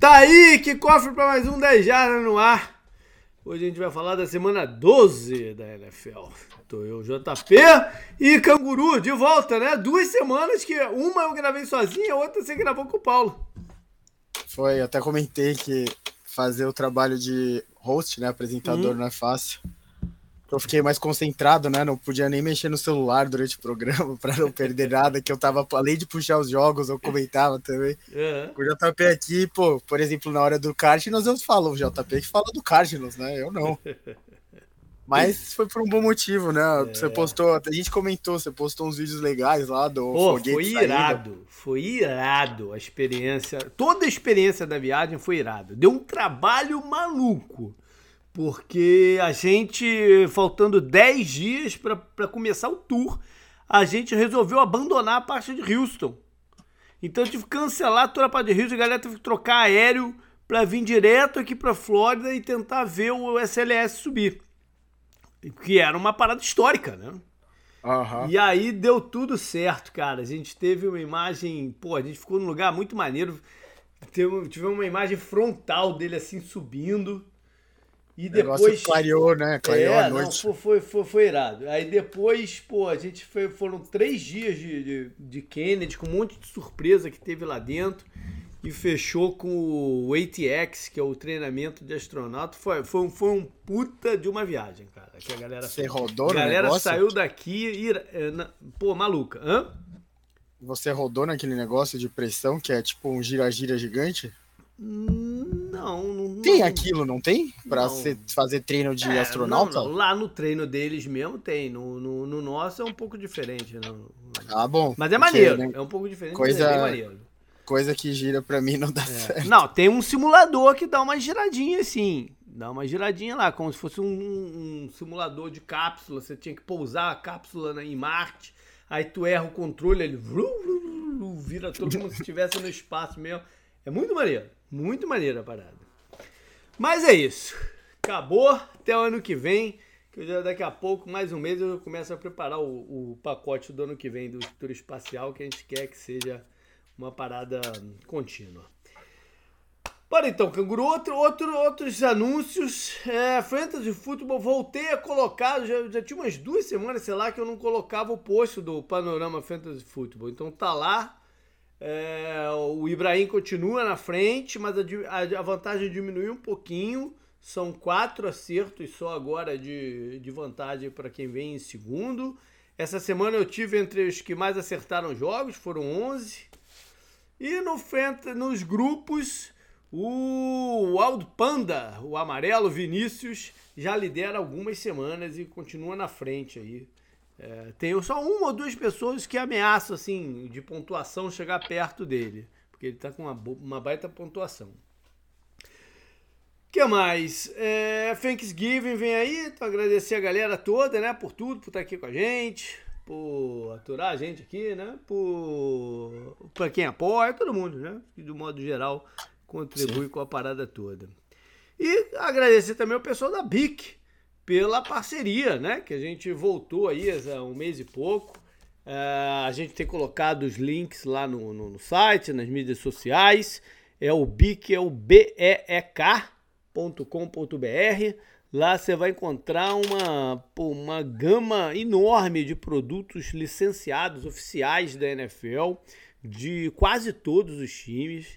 Tá aí, que cofre para mais um 10 Jardas no ar. Hoje a gente vai falar da semana 12 da NFL. Tô eu, JP e Canguru de volta, né? Duas semanas que uma eu gravei sozinho, a outra você gravou com o Paulo. Foi, até comentei que fazer o trabalho de host, né, apresentador, uhum. não é fácil eu fiquei mais concentrado, né? Não podia nem mexer no celular durante o programa para não perder nada, que eu tava, além de puxar os jogos, eu comentava também. Uhum. O JP aqui, pô, por exemplo, na hora do Cardinals, eu falo, o JP que fala do Cardinals, né? Eu não. Mas foi por um bom motivo, né? É. Você postou, a gente comentou, você postou uns vídeos legais lá do Pô, foi irado, saindo. foi irado a experiência, toda a experiência da viagem foi irado. Deu um trabalho maluco porque a gente, faltando 10 dias para começar o tour, a gente resolveu abandonar a parte de Houston. Então eu tive que cancelar toda a parte de Houston, a galera teve que trocar aéreo para vir direto aqui para Flórida e tentar ver o SLS subir. Que era uma parada histórica, né? Uhum. E aí deu tudo certo, cara. A gente teve uma imagem, pô, a gente ficou num lugar muito maneiro. Tive uma imagem frontal dele assim subindo. E depois. clareou, né? Clareou é, a noite. Não, foi, foi, foi, irado. Aí depois, pô, a gente foi, foram três dias de, de, de, Kennedy, com um monte de surpresa que teve lá dentro. E fechou com o ATX, que é o treinamento de astronauta. Foi, foi, um, foi um puta de uma viagem, cara. Que a galera Você rodou, A galera saiu daqui e. É, pô, maluca. Hã? Você rodou naquele negócio de pressão que é tipo um gira-gira gigante? Não, não. Tem aquilo, não tem? Pra não. fazer treino de é, astronauta? Não, não. Lá no treino deles mesmo tem. No, no, no, nosso é um pouco diferente. Não. Ah, bom. Mas é maneiro. Né? É um pouco diferente, coisa, é maneiro. Coisa que gira pra mim não dá é. certo. Não, tem um simulador que dá uma giradinha assim. Dá uma giradinha lá, como se fosse um, um simulador de cápsula. Você tinha que pousar a cápsula em Marte. Aí tu erra o controle, ele vira todo como se estivesse no espaço mesmo. É muito maneiro. Muito maneira a parada. Mas é isso. Acabou. Até o ano que vem. Que já daqui a pouco, mais um mês, eu começo a preparar o, o pacote do ano que vem do futuro espacial, que a gente quer que seja uma parada contínua. Bora então, Canguru, outro, outro, outros anúncios. É, Fantasy Football, voltei a colocar, já, já tinha umas duas semanas, sei lá, que eu não colocava o post do Panorama Fantasy Football. Então tá lá, é, o Ibrahim continua na frente, mas a, a, vantagem diminuiu um pouquinho. São quatro acertos só agora de, de vantagem para quem vem em segundo. Essa semana eu tive entre os que mais acertaram jogos, foram 11. E no nos grupos, o Aldo Panda, o amarelo Vinícius, já lidera algumas semanas e continua na frente aí. É, tem só uma ou duas pessoas que ameaçam, assim, de pontuação chegar perto dele. Porque ele tá com uma, uma baita pontuação. O que mais? É, Thanksgiving vem aí. Então, agradecer a galera toda, né? Por tudo, por estar aqui com a gente. Por aturar a gente aqui, né? Por, por quem apoia, todo mundo, né? Que, do modo geral, contribui Sim. com a parada toda. E agradecer também o pessoal da BIC, pela parceria, né? Que a gente voltou aí há um mês e pouco. Uh, a gente tem colocado os links lá no, no, no, site, nas mídias sociais. É o BIC, é o beek.com.br. Lá você vai encontrar uma, uma gama enorme de produtos licenciados oficiais da NFL, de quase todos os times.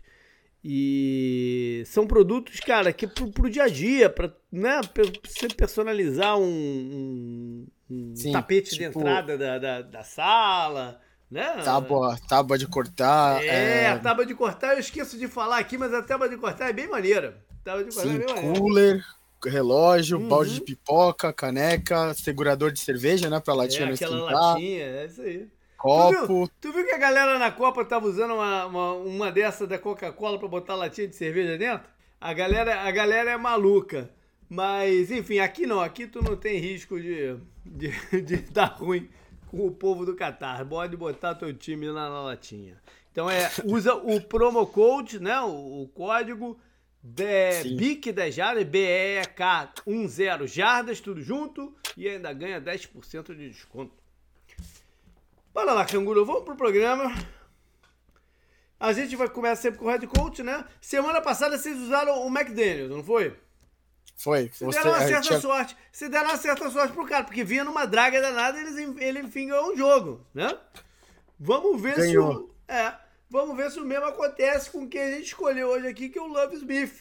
E são produtos, cara, que pro, pro dia a dia, para né, você personalizar um, um Sim, tapete tipo, de entrada da, da, da, sala, né? Tábua, tábua de cortar. É, é, a tábua de cortar eu esqueço de falar aqui, mas a tábua de cortar é bem maneira. Tábua de cortar Sim, é bem maneira. cooler, relógio, uhum. balde de pipoca, caneca, segurador de cerveja, né, pra latinha é, não aquela esquentar. latinha, é isso aí. Copo. Tu viu, tu viu que a galera na Copa tava usando uma, uma, uma dessa da Coca-Cola pra botar latinha de cerveja dentro? A galera, a galera é maluca. Mas, enfim, aqui não. Aqui tu não tem risco de, de, de dar ruim com o povo do Catar. Pode botar teu time lá na latinha. Então é, usa o promo code, né? O, o código BIC10 jardas, B-E-K 10 jardas, tudo junto, e ainda ganha 10% de desconto. Bora lá, canguru, vamos pro programa. A gente vai começar sempre com o head coach, né? Semana passada vocês usaram o McDaniels, não foi? Foi. Você deram uma certa tinha... sorte. Você deram uma certa sorte pro cara, porque vinha numa draga danada e ele, enfim ganhou um jogo, né? Vamos ver Ganhou. se o. É. Vamos ver se o mesmo acontece com quem a gente escolheu hoje aqui, que é o Love Smith.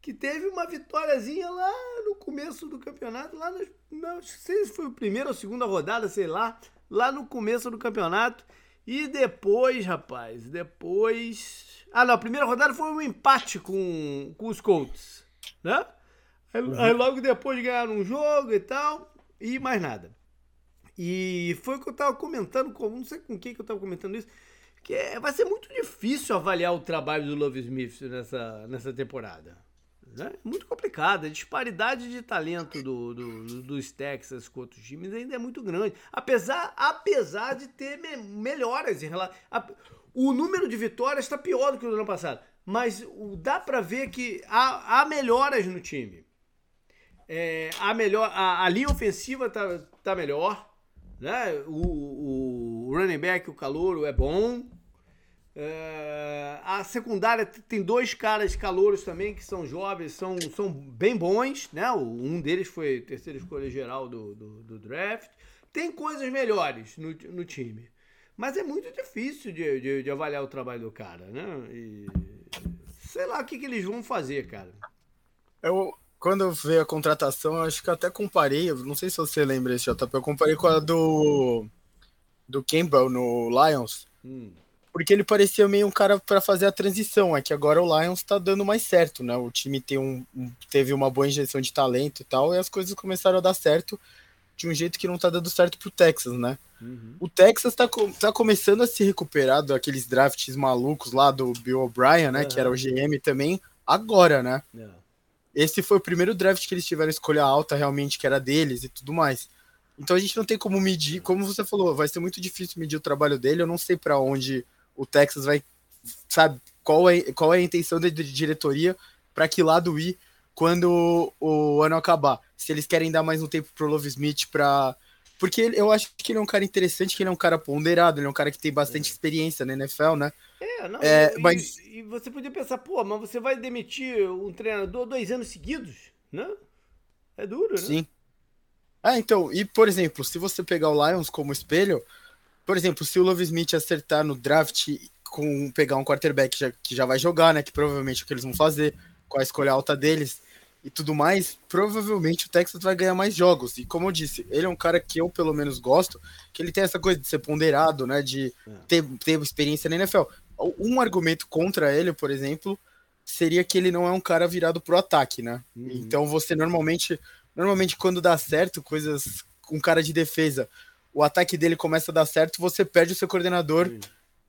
Que teve uma vitóriazinha lá no começo do campeonato, lá no, não sei se foi o primeiro ou segunda rodada, sei lá, lá no começo do campeonato. E depois, rapaz, depois. Ah, não, a primeira rodada foi um empate com, com os Colts, né? Aí, uhum. aí, logo depois ganharam um jogo e tal, e mais nada. E foi o que eu tava comentando, com, não sei com quem que eu tava comentando isso, que é, vai ser muito difícil avaliar o trabalho do Love Smith nessa, nessa temporada. Né? Muito complicado. A disparidade de talento do, do, dos Texas com outros times ainda é muito grande. Apesar, apesar de ter me, melhoras em relação. O número de vitórias está pior do que o ano passado. Mas o, dá para ver que há, há melhoras no time. É, a, melhor, a, a, linha ofensiva tá, tá melhor. Né? O, o running back, o calouro, é bom. É, a secundária tem dois caras calouros também que são jovens, são, são bem bons, né? Um deles foi terceira escolha geral do, do, do draft. Tem coisas melhores no, no time. Mas é muito difícil de, de, de, avaliar o trabalho do cara, né? E sei lá o que, que eles vão fazer, cara. Eu, quando veio a contratação, eu acho que até comparei, não sei se você lembra esse JP, eu comparei com a do, do Campbell no Lions. Hum porque ele parecia meio um cara para fazer a transição. É que agora o Lions tá dando mais certo, né? O time tem um, teve uma boa injeção de talento e tal, e as coisas começaram a dar certo de um jeito que não tá dando certo pro Texas, né? Uhum. O Texas tá, tá começando a se recuperar daqueles drafts malucos lá do Bill O'Brien, né? Uhum. Que era o GM também, agora, né? Uhum. Esse foi o primeiro draft que eles tiveram escolha alta realmente, que era deles e tudo mais. Então a gente não tem como medir, como você falou, vai ser muito difícil medir o trabalho dele. Eu não sei para onde o Texas vai, sabe, qual é, qual é a intenção da diretoria para que lado ir quando o, o, ano acabar. Se eles querem dar mais um tempo pro Love Smith para porque eu acho que ele é um cara interessante, que ele é um cara ponderado, ele é um cara que tem bastante é. experiência na NFL, né? É, não, é, e, mas... e você podia pensar, pô, mas você vai demitir um treinador dois anos seguidos, né? É duro, né? Sim. Ah, então, e por exemplo, se você pegar o Lions como espelho, por exemplo, se o Love Smith acertar no draft com pegar um quarterback já, que já vai jogar, né? Que provavelmente é o que eles vão fazer, com a escolha alta deles e tudo mais, provavelmente o Texas vai ganhar mais jogos. E como eu disse, ele é um cara que eu pelo menos gosto, que ele tem essa coisa de ser ponderado, né? De é. ter, ter experiência na NFL. Um argumento contra ele, por exemplo, seria que ele não é um cara virado pro ataque, né? Uhum. Então você normalmente, normalmente quando dá certo, coisas com um cara de defesa o ataque dele começa a dar certo, você perde o seu coordenador Sim.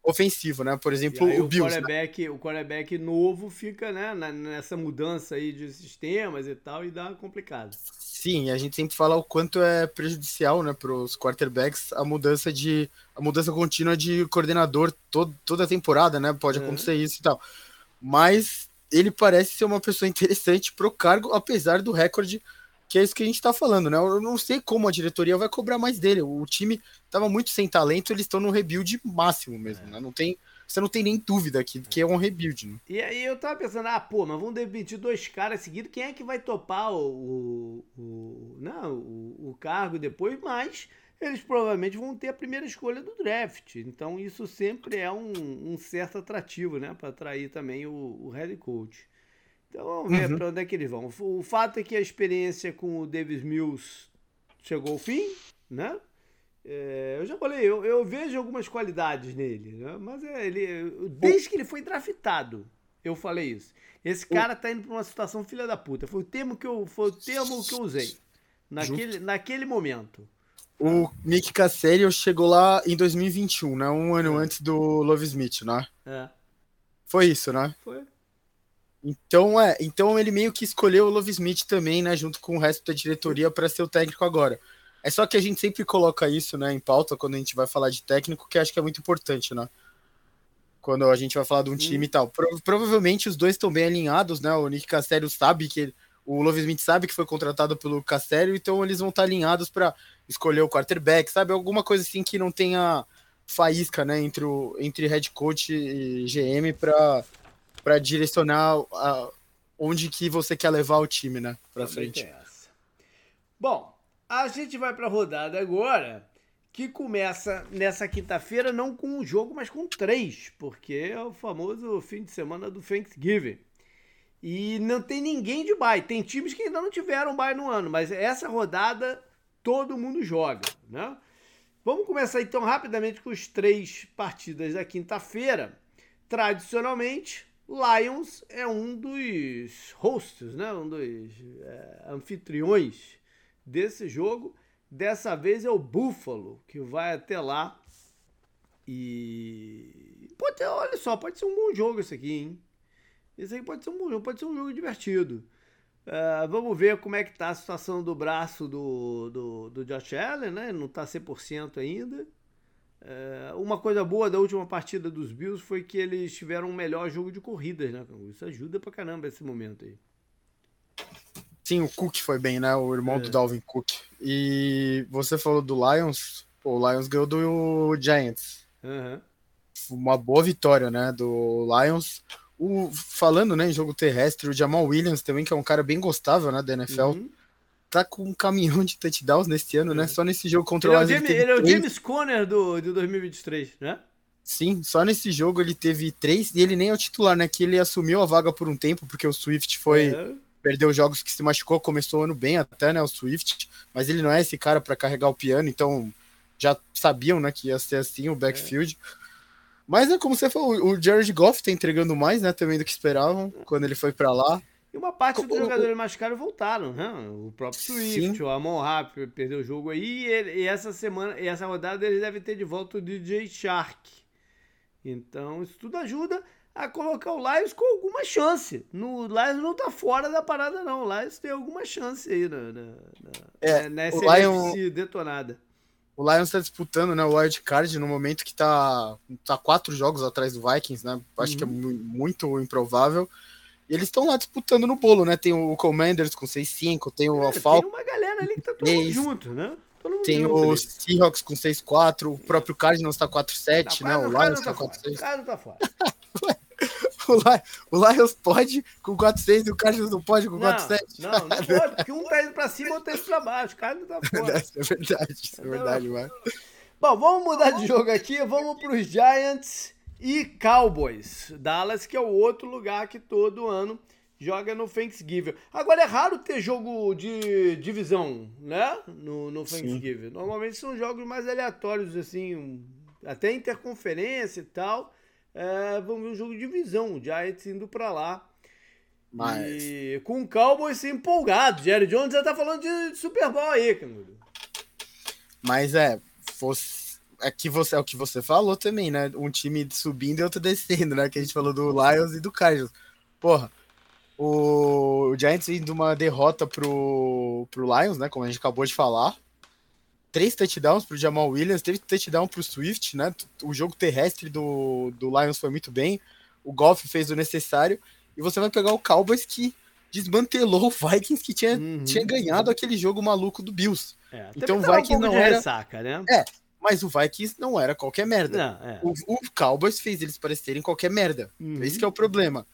ofensivo, né? Por exemplo, o, o Bills. Né? Quarterback, né? O quarterback novo fica né, nessa mudança aí de sistemas e tal, e dá complicado. Sim, a gente sempre fala o quanto é prejudicial, né, para os quarterbacks a mudança de a mudança contínua de coordenador todo, toda a temporada, né? Pode é. acontecer isso e tal. Mas ele parece ser uma pessoa interessante pro cargo, apesar do recorde que é isso que a gente está falando, né? Eu não sei como a diretoria vai cobrar mais dele. O time estava muito sem talento, eles estão no rebuild máximo mesmo, é. né? Não tem, você não tem nem dúvida que, que é um rebuild, né? E aí eu tava pensando, ah, pô, mas vamos demitir dois caras seguidos, quem é que vai topar o, o, o não, o, o cargo depois? Mas eles provavelmente vão ter a primeira escolha do draft. Então isso sempre é um, um certo atrativo, né? Para atrair também o, o head coach. Então vamos ver uhum. para onde é que eles vão. O fato é que a experiência com o Davis Mills chegou ao fim, né? É, eu já falei, eu, eu, vejo algumas qualidades nele, né? mas é, ele, desde que ele foi draftado, eu falei isso. Esse cara tá indo para uma situação filha da puta. Foi o termo que eu, foi o termo que eu usei naquele, naquele momento. O Nick Cassell chegou lá em 2021, né? Um ano antes do Love Smith, né? É. Foi isso, né? Foi. Então, é, então ele meio que escolheu o Love Smith também, né, junto com o resto da diretoria para ser o técnico agora. É só que a gente sempre coloca isso, né, em pauta quando a gente vai falar de técnico, que acho que é muito importante, né? Quando a gente vai falar de um time e tal. Pro, provavelmente os dois estão bem alinhados, né? O Nick Castello sabe que o Love Smith sabe que foi contratado pelo Castello, então eles vão estar alinhados para escolher o quarterback, sabe? Alguma coisa assim que não tenha faísca, né, entre, o, entre head coach e GM para direcionar a, onde que você quer levar o time, né, para frente. Bom, a gente vai para a rodada agora, que começa nessa quinta-feira não com um jogo, mas com três, porque é o famoso fim de semana do Thanksgiving. E não tem ninguém de bye. Tem times que ainda não tiveram bye no ano, mas essa rodada todo mundo joga, né? Vamos começar então rapidamente com os três partidas da quinta-feira. Tradicionalmente, Lions é um dos hosts, né? Um dos é, anfitriões desse jogo. Dessa vez é o Buffalo que vai até lá e pode, olha só, pode ser um bom jogo esse aqui, hein? Esse aí pode ser um bom jogo, pode ser um jogo divertido. Uh, vamos ver como é que tá a situação do braço do, do, do Josh Allen, né? Não tá 100% ainda. Uh, uma coisa boa da última partida dos Bills foi que eles tiveram um melhor jogo de corridas, né? Isso ajuda pra caramba esse momento aí. Sim, o Cook foi bem, né? O irmão é. do Dalvin Cook. E você falou do Lions. Pô, o Lions ganhou do Giants. Uhum. Uma boa vitória, né? Do Lions. O, falando né, em jogo terrestre, o Jamal Williams também, que é um cara bem gostável né, da NFL, uhum. Tá com um caminhão de touchdowns nesse ano, né? Só nesse jogo contra ele o Lions. É o James, ele, ele é o James Conner do, de 2023, né? Sim, só nesse jogo ele teve três, e ele nem é o titular, né? Que ele assumiu a vaga por um tempo, porque o Swift foi. É. Perdeu jogos que se machucou, começou o ano bem até, né? O Swift, mas ele não é esse cara para carregar o piano, então já sabiam, né, que ia ser assim o backfield. É. Mas é como você falou, o Jared Goff tá entregando mais, né, também do que esperavam quando ele foi para lá. E uma parte dos jogadores mais caros voltaram, né? O próprio Swift, Sim. o Amon Rap perdeu o jogo aí. E, ele, e, essa semana, e essa rodada eles devem ter de volta o DJ Shark. Então, isso tudo ajuda a colocar o Lions com alguma chance. No Lions não tá fora da parada, não. O Lions tem alguma chance aí na, na, na, é, nessa o Lion... detonada. O Lions está disputando né, o wild card no momento que está tá quatro jogos atrás do Vikings, né? Acho uhum. que é uhum. muito improvável. E eles estão lá disputando no bolo, né? Tem o Commanders com 6-5, tem o é, Falcons. Tem uma galera ali que tá todo mundo junto, né? tem o Seahawks com 6-4, o próprio Cardinals tá 4-7, né? O Lions tá 4-6. O Cardinals tá fora. o, Lions pode com 4-6 e o Cardinals não pode com 4-7? Não, não, não pode, porque um tá indo pra cima e outro tá indo pra baixo. O Cardinals tá fora. Isso é verdade, isso é verdade, mano. Bom, vamos mudar de jogo aqui, vamos pros Giants e Cowboys. Dallas, que é o outro lugar que todo ano joga no Thanksgiving. Agora é raro ter jogo de divisão, né? No, no Thanksgiving. Sim. Normalmente são jogos mais aleatórios, assim, até interconferência e tal. É, vamos ver um jogo de divisão, o Giants indo para lá. Mas... E com o Cowboys empolgado. Jerry Jones já tá falando de Super Bowl aí. Mas é, fosse, é, que você, é o que você falou também, né? Um time subindo e outro descendo, né? Que a gente falou do Lions e do Cardinals. Porra, o Giants indo uma derrota pro, pro Lions, né? Como a gente acabou de falar três touchdowns pro Jamal Williams, teve touchdown pro Swift, né? O jogo terrestre do, do Lions foi muito bem. O Golf fez o necessário. E você vai pegar o Cowboys que desmantelou o Vikings que tinha, uhum. tinha ganhado aquele jogo maluco do Bills. É, então o Vikings um não era. Ressaca, né? É, mas o Vikings não era qualquer merda. Não, é. o, o, Cowboys fez eles parecerem qualquer merda. Uhum. Esse é o problema.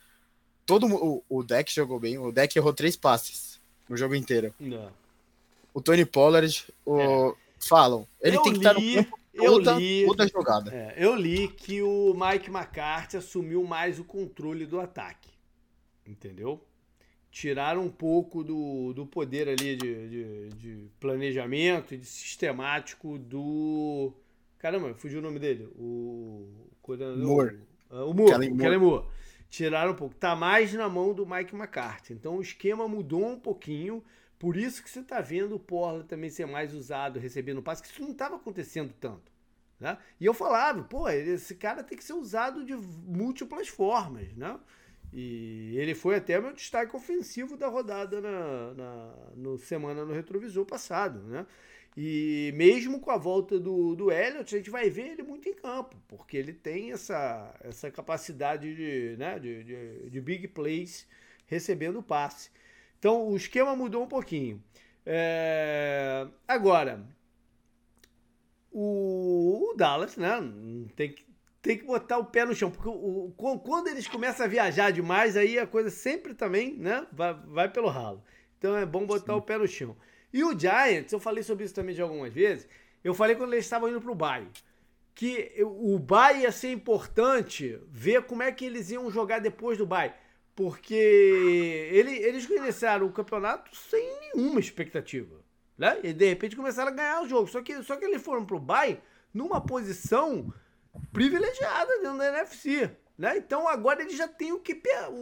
Todo o, o deck jogou bem. O deck errou três passes no jogo inteiro. Não. O Tony Pollard, o, é falam. Ele eu tem que estar no campo toda, eu li, toda jogada. É, eu li que o Mike McCarthy assumiu mais o controle do ataque. Entendeu? Tiraram um pouco do, do poder ali de, de, de planejamento e de sistemático do. Caramba, fugiu o nome dele. O. Moore. O, o Moore. Kellen Moore. Kellen Moore. Tiraram um pouco. Tá mais na mão do Mike McCarthy. Então o esquema mudou um pouquinho. Por isso que você está vendo o Porla também ser mais usado, recebendo passe, que isso não estava acontecendo tanto. Né? E eu falava, pô, esse cara tem que ser usado de múltiplas formas, né? E ele foi até meu destaque ofensivo da rodada na, na no semana no retrovisor passado, né? E mesmo com a volta do, do Elliott, a gente vai ver ele muito em campo, porque ele tem essa, essa capacidade de, né, de, de, de big plays recebendo passe. Então o esquema mudou um pouquinho. É... Agora, o, o Dallas, né? Tem que, tem que botar o pé no chão, porque o, o, quando eles começam a viajar demais, aí a coisa sempre também, né? Vai, vai pelo ralo. Então é bom botar Sim. o pé no chão. E o Giants, eu falei sobre isso também de algumas vezes, eu falei quando eles estavam indo pro bairro que o Bay ia ser importante ver como é que eles iam jogar depois do Bay. Porque ele, eles iniciaram o campeonato sem nenhuma expectativa. Né? E de repente começaram a ganhar o jogo. Só que, só que eles foram pro Bay numa posição privilegiada dentro da NFC. Né? Então agora eles já têm o que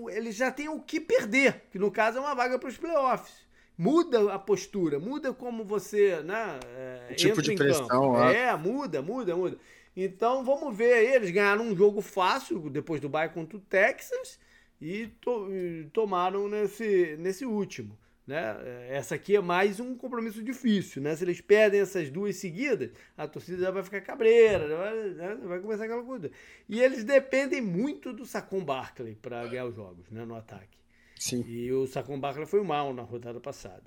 eles já têm o que perder, que no caso é uma vaga para os playoffs. Muda a postura, muda como você, né? É, tipo de pressão, é. é, muda, muda, muda. Então vamos ver aí. Eles ganharam um jogo fácil depois do Bayern contra o Texas e, to e tomaram nesse, nesse último. Né? Essa aqui é mais um compromisso difícil. Né? Se eles perdem essas duas seguidas, a torcida já vai ficar cabreira, vai, né? vai começar aquela coisa. E eles dependem muito do Sacon Barkley para ganhar os jogos né? no ataque. Sim. E o Sacon Barkley foi mal na rodada passada.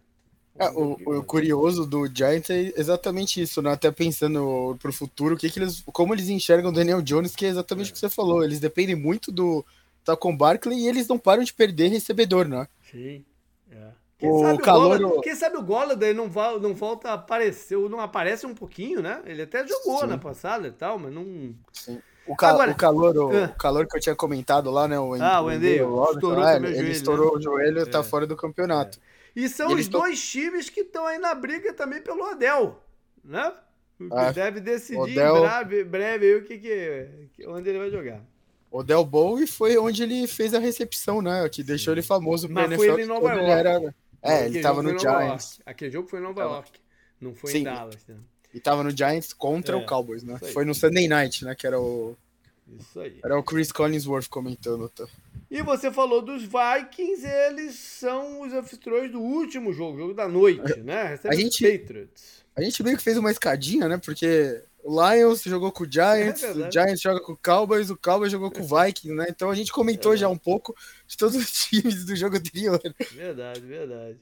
É, o, o, curioso do Giants é exatamente isso, né? Até pensando pro futuro, o que, que eles, como eles enxergam o Daniel Jones, que é exatamente é. o que você falou. Eles dependem muito do Tacon Barkley e eles não param de perder recebedor, né? Sim. É. Quem, o sabe calor... o quem sabe o Golladay não, não volta a aparecer, não aparece um pouquinho, né? Ele até jogou Sim. na passada e tal, mas não. Sim. O, ca Agora, o, calor, o, uh, calor que eu tinha comentado lá, né? O, ah, o Endeu, estourou, ah, ele, joelho, estourou né? o joelho e tá é. tá fora do campeonato. É. E são e os dois times que estão aí na briga também pelo Odell, né? É, deve decidir Odell... em breve, breve o que, que, onde ele vai jogar. Odell Bowie foi onde ele fez a recepção, né? Que deixou ele famoso Mas NFL, foi ele em Nova York. Ele era... É, ele tava no Giants. Aquele jogo foi em Nova York, não foi Sim. em Dallas. Né? E tava no Giants contra é, o Cowboys, né? Foi no Sunday Night, né? Que era o isso aí. Era o Chris Collinsworth comentando. Tá? E você falou dos Vikings, eles são os anfitriões do último jogo, jogo da noite, né? Recebe a gente, Patriots. A gente meio que fez uma escadinha, né? Porque o Lions jogou com o Giants, é o Giants joga com o Cowboys, o Cowboys jogou com o Vikings, né? Então a gente comentou é já um pouco de todos os times do jogo anterior. Verdade, verdade.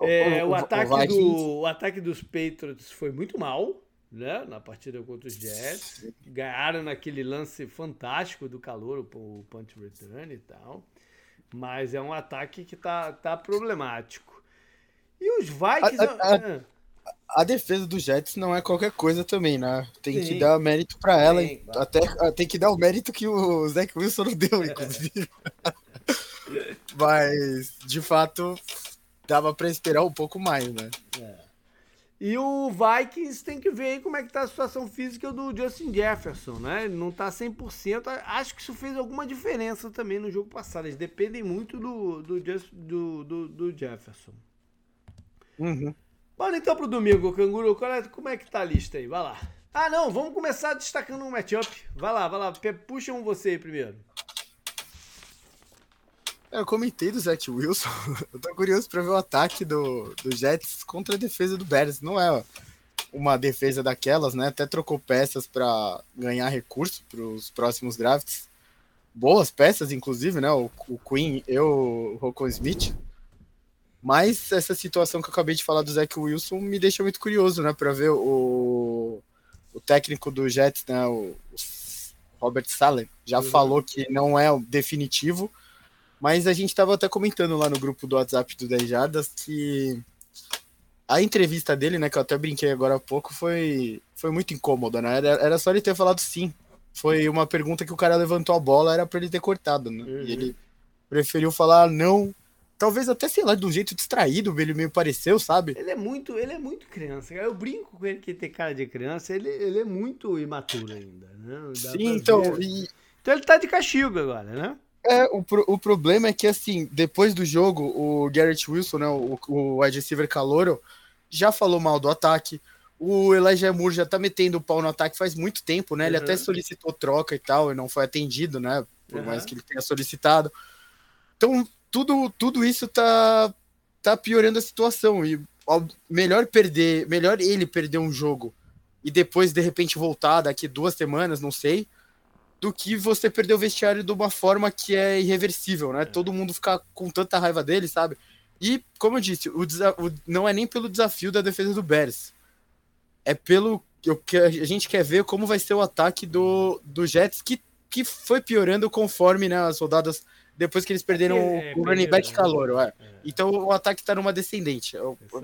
É, o, o, o, ataque do, o ataque dos Patriots foi muito mal, né, na partida contra os Jets. Ganharam naquele lance fantástico do calor, o punch return e tal. Mas é um ataque que tá, tá problemático. E os Vikings. A, a, a, a defesa dos Jets não é qualquer coisa também, né? Tem Sim. que dar mérito para ela. Sim, até tem que dar o mérito que o Zach Wilson não deu, inclusive. Mas, de fato, dava para esperar um pouco mais, né? É. E o Vikings tem que ver aí como é que tá a situação física do Justin Jefferson, né? Ele não tá 100%. Acho que isso fez alguma diferença também no jogo passado. Eles dependem muito do, do, do, do, do Jefferson. Uhum. Bora então pro domingo, Canguru. É, como é que tá a lista aí? Vai lá. Ah, não, vamos começar destacando um matchup. Vai lá, vai lá. Puxa um você aí primeiro. É, eu comentei do Zach Wilson. Eu tô curioso para ver o ataque do, do Jets contra a defesa do Bears. Não é uma defesa daquelas, né? Até trocou peças para ganhar recurso para os próximos drafts. Boas peças, inclusive, né? O, o Queen e o Rocco Smith. Mas essa situação que eu acabei de falar do Zach Wilson me deixa muito curioso, né? Para ver o, o técnico do Jets, né? O, Robert Saleh, já uhum. falou que não é definitivo mas a gente estava até comentando lá no grupo do WhatsApp do 10 Jardas que a entrevista dele, né, que eu até brinquei agora há pouco, foi, foi muito incômoda, né? Era, era só ele ter falado sim. Foi uma pergunta que o cara levantou a bola, era para ele ter cortado, né? Uhum. E ele preferiu falar não. Talvez até, sei lá, um jeito distraído, ele me pareceu, sabe? Ele é muito, ele é muito criança. Eu brinco com ele que tem cara de criança, ele, ele é muito imaturo ainda, né? Sim, então. E... Então ele tá de castigo agora, né? É, o, o problema é que, assim, depois do jogo, o Garrett Wilson, né, o, o wide receiver calouro, já falou mal do ataque. O Elijah Moore já tá metendo o pau no ataque faz muito tempo, né? Ele até uhum. solicitou troca e tal, e não foi atendido, né? Por uhum. mais que ele tenha solicitado. Então, tudo, tudo isso tá, tá piorando a situação. E melhor perder, melhor ele perder um jogo e depois, de repente, voltar daqui duas semanas, não sei do que você perder o vestiário de uma forma que é irreversível, né? É. Todo mundo ficar com tanta raiva dele, sabe? E, como eu disse, o, o não é nem pelo desafio da defesa do Bears. É pelo eu, que a gente quer ver como vai ser o ataque do, do Jets, que, que foi piorando conforme né, as rodadas depois que eles perderam é, o running back né? calor. É. É. Então o ataque está numa descendente. É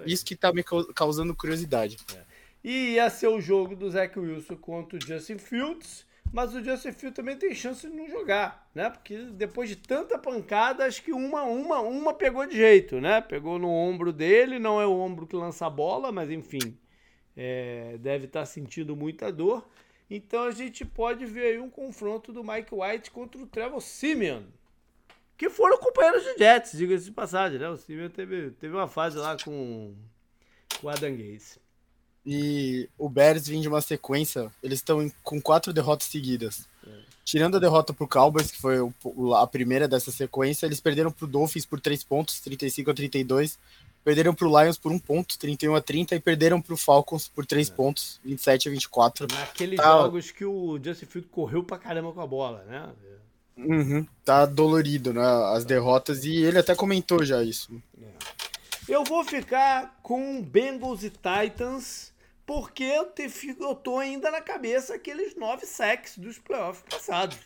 isso que está me causando curiosidade. É. E ia ser o jogo do Zach Wilson contra o Justin Fields. Mas o Justin Fields também tem chance de não jogar, né? Porque depois de tanta pancada, acho que uma, uma, uma pegou de jeito, né? Pegou no ombro dele, não é o ombro que lança a bola, mas enfim, é, deve estar tá sentindo muita dor. Então a gente pode ver aí um confronto do Mike White contra o Trevor Simeon, que foram companheiros de Jets, diga-se de passagem, né? O Simeon teve, teve uma fase lá com, com o Adam Gaze. E o Bears vem de uma sequência, eles estão com quatro derrotas seguidas. É. Tirando a derrota pro Cowboys, que foi a primeira dessa sequência, eles perderam pro Dolphins por três pontos, 35 a 32. Perderam pro Lions por um ponto, 31 a 30, e perderam pro Falcons por três é. pontos, 27 a 24. Naqueles tá... jogos que o Justin Field correu pra caramba com a bola, né? Uhum, tá dolorido, né? As derrotas, e ele até comentou já isso. É. Eu vou ficar com Bengals e Titans, porque eu, te, eu tô ainda na cabeça aqueles nove sacks dos playoffs passados.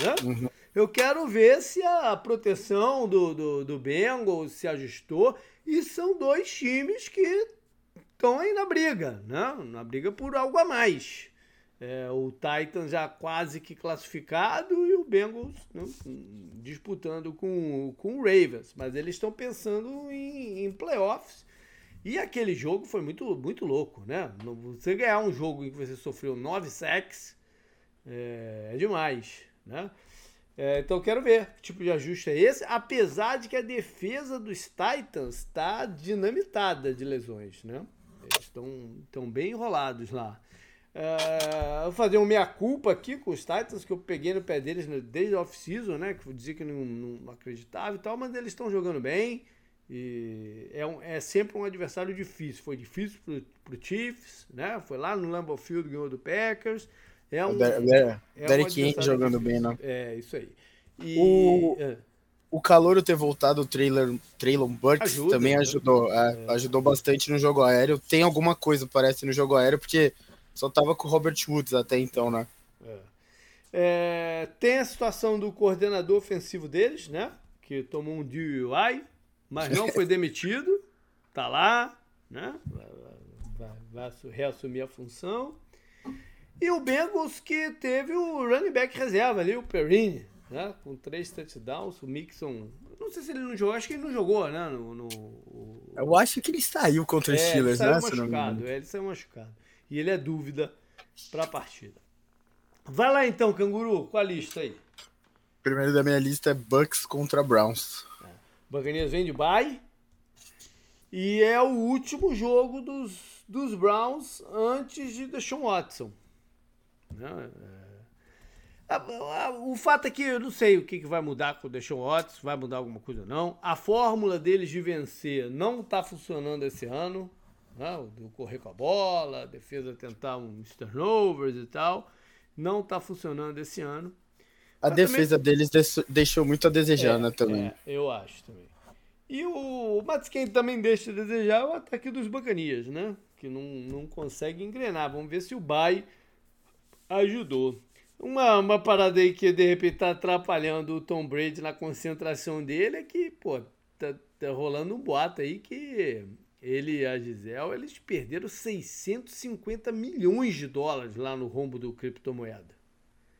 Né? Uhum. Eu quero ver se a proteção do, do, do Bengals se ajustou. E são dois times que estão aí na briga, né? Na briga por algo a mais. É, o Titans já quase que classificado e o Bengals né, disputando com, com o Ravens. Mas eles estão pensando em, em, playoffs. E aquele jogo foi muito, muito louco, né? Você ganhar um jogo em que você sofreu nove sacks é, é demais, né? É, então quero ver que tipo de ajuste é esse, apesar de que a defesa dos Titans está dinamitada de lesões, né? Eles estão bem enrolados lá. Uh, vou fazer um meia-culpa aqui com os Titans, que eu peguei no pé deles desde a off-season, né? Que eu dizia que não, não acreditava e tal, mas eles estão jogando bem. E é, um, é sempre um adversário difícil. Foi difícil pro, pro Chiefs, né? Foi lá no Lambeau Field, ganhou do Packers. É um, é, é Derek um jogando bem, né? É, isso aí. E, o, é. o calor ter voltado, o trailer, Traylon Burks Ajuda, também ajudou. É, é, ajudou bastante no jogo aéreo. Tem alguma coisa, parece, no jogo aéreo, porque só tava com o Robert Woods até então, né? É. É, tem a situação do coordenador ofensivo deles, né? Que tomou um DUI, mas não foi demitido. Tá lá, né? Vai, vai, vai reassumir a função. E o Bengals que teve o running back reserva ali, o Perrine, né? Com três touchdowns. O Mixon. Não sei se ele não jogou, acho que ele não jogou, né? No, no o... Eu acho que ele saiu contra o é, Steelers, ele né? Saiu machucado, é, ele saiu machucado e ele é dúvida para a partida. Vai lá então, Canguru, com a lista aí. Primeiro da minha lista é Bucks contra Browns. É. Buccaneers vem de bye. E é o último jogo dos, dos Browns antes de Deshaun Watson. Né? É... O fato é que eu não sei o que vai mudar com o Deshaun Watson, vai mudar alguma coisa ou não. A fórmula deles de vencer não está funcionando esse ano né? do correr com a bola, a defesa tentar uns turnovers e tal. Não está funcionando esse ano. A Mas defesa também... deles deixou muito a desejar, é, né, também. É, eu acho também. E o, mas quem também deixa a desejar é o ataque dos Bacanias, né? Que não, não consegue engrenar. Vamos ver se o Bay ajudou. Uma, uma parada aí que de repente tá atrapalhando o Tom Brady na concentração dele é que, pô, tá, tá rolando um boato aí que ele e a Gisele, eles perderam 650 milhões de dólares lá no rombo do criptomoeda.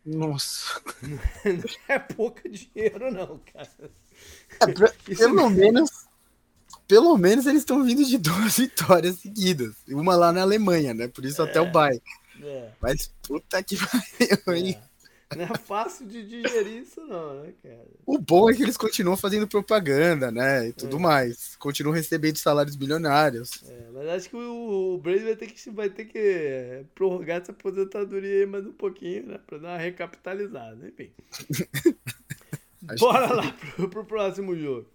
Nossa. Não é pouco dinheiro, não, cara. É, pra, pelo menos. Pelo menos eles estão vindo de duas vitórias seguidas. Uma lá na Alemanha, né? Por isso é, até o Bay. É. Mas puta que pariu, hein? É. Não é fácil de digerir isso, não, né, cara? O bom é que eles continuam fazendo propaganda, né? E tudo é. mais. Continuam recebendo salários bilionários. É, mas acho que o, Brady vai ter que, vai ter que prorrogar essa aposentadoria aí mais um pouquinho, né? Pra dar uma recapitalizada, enfim. Bora lá pro, pro próximo jogo.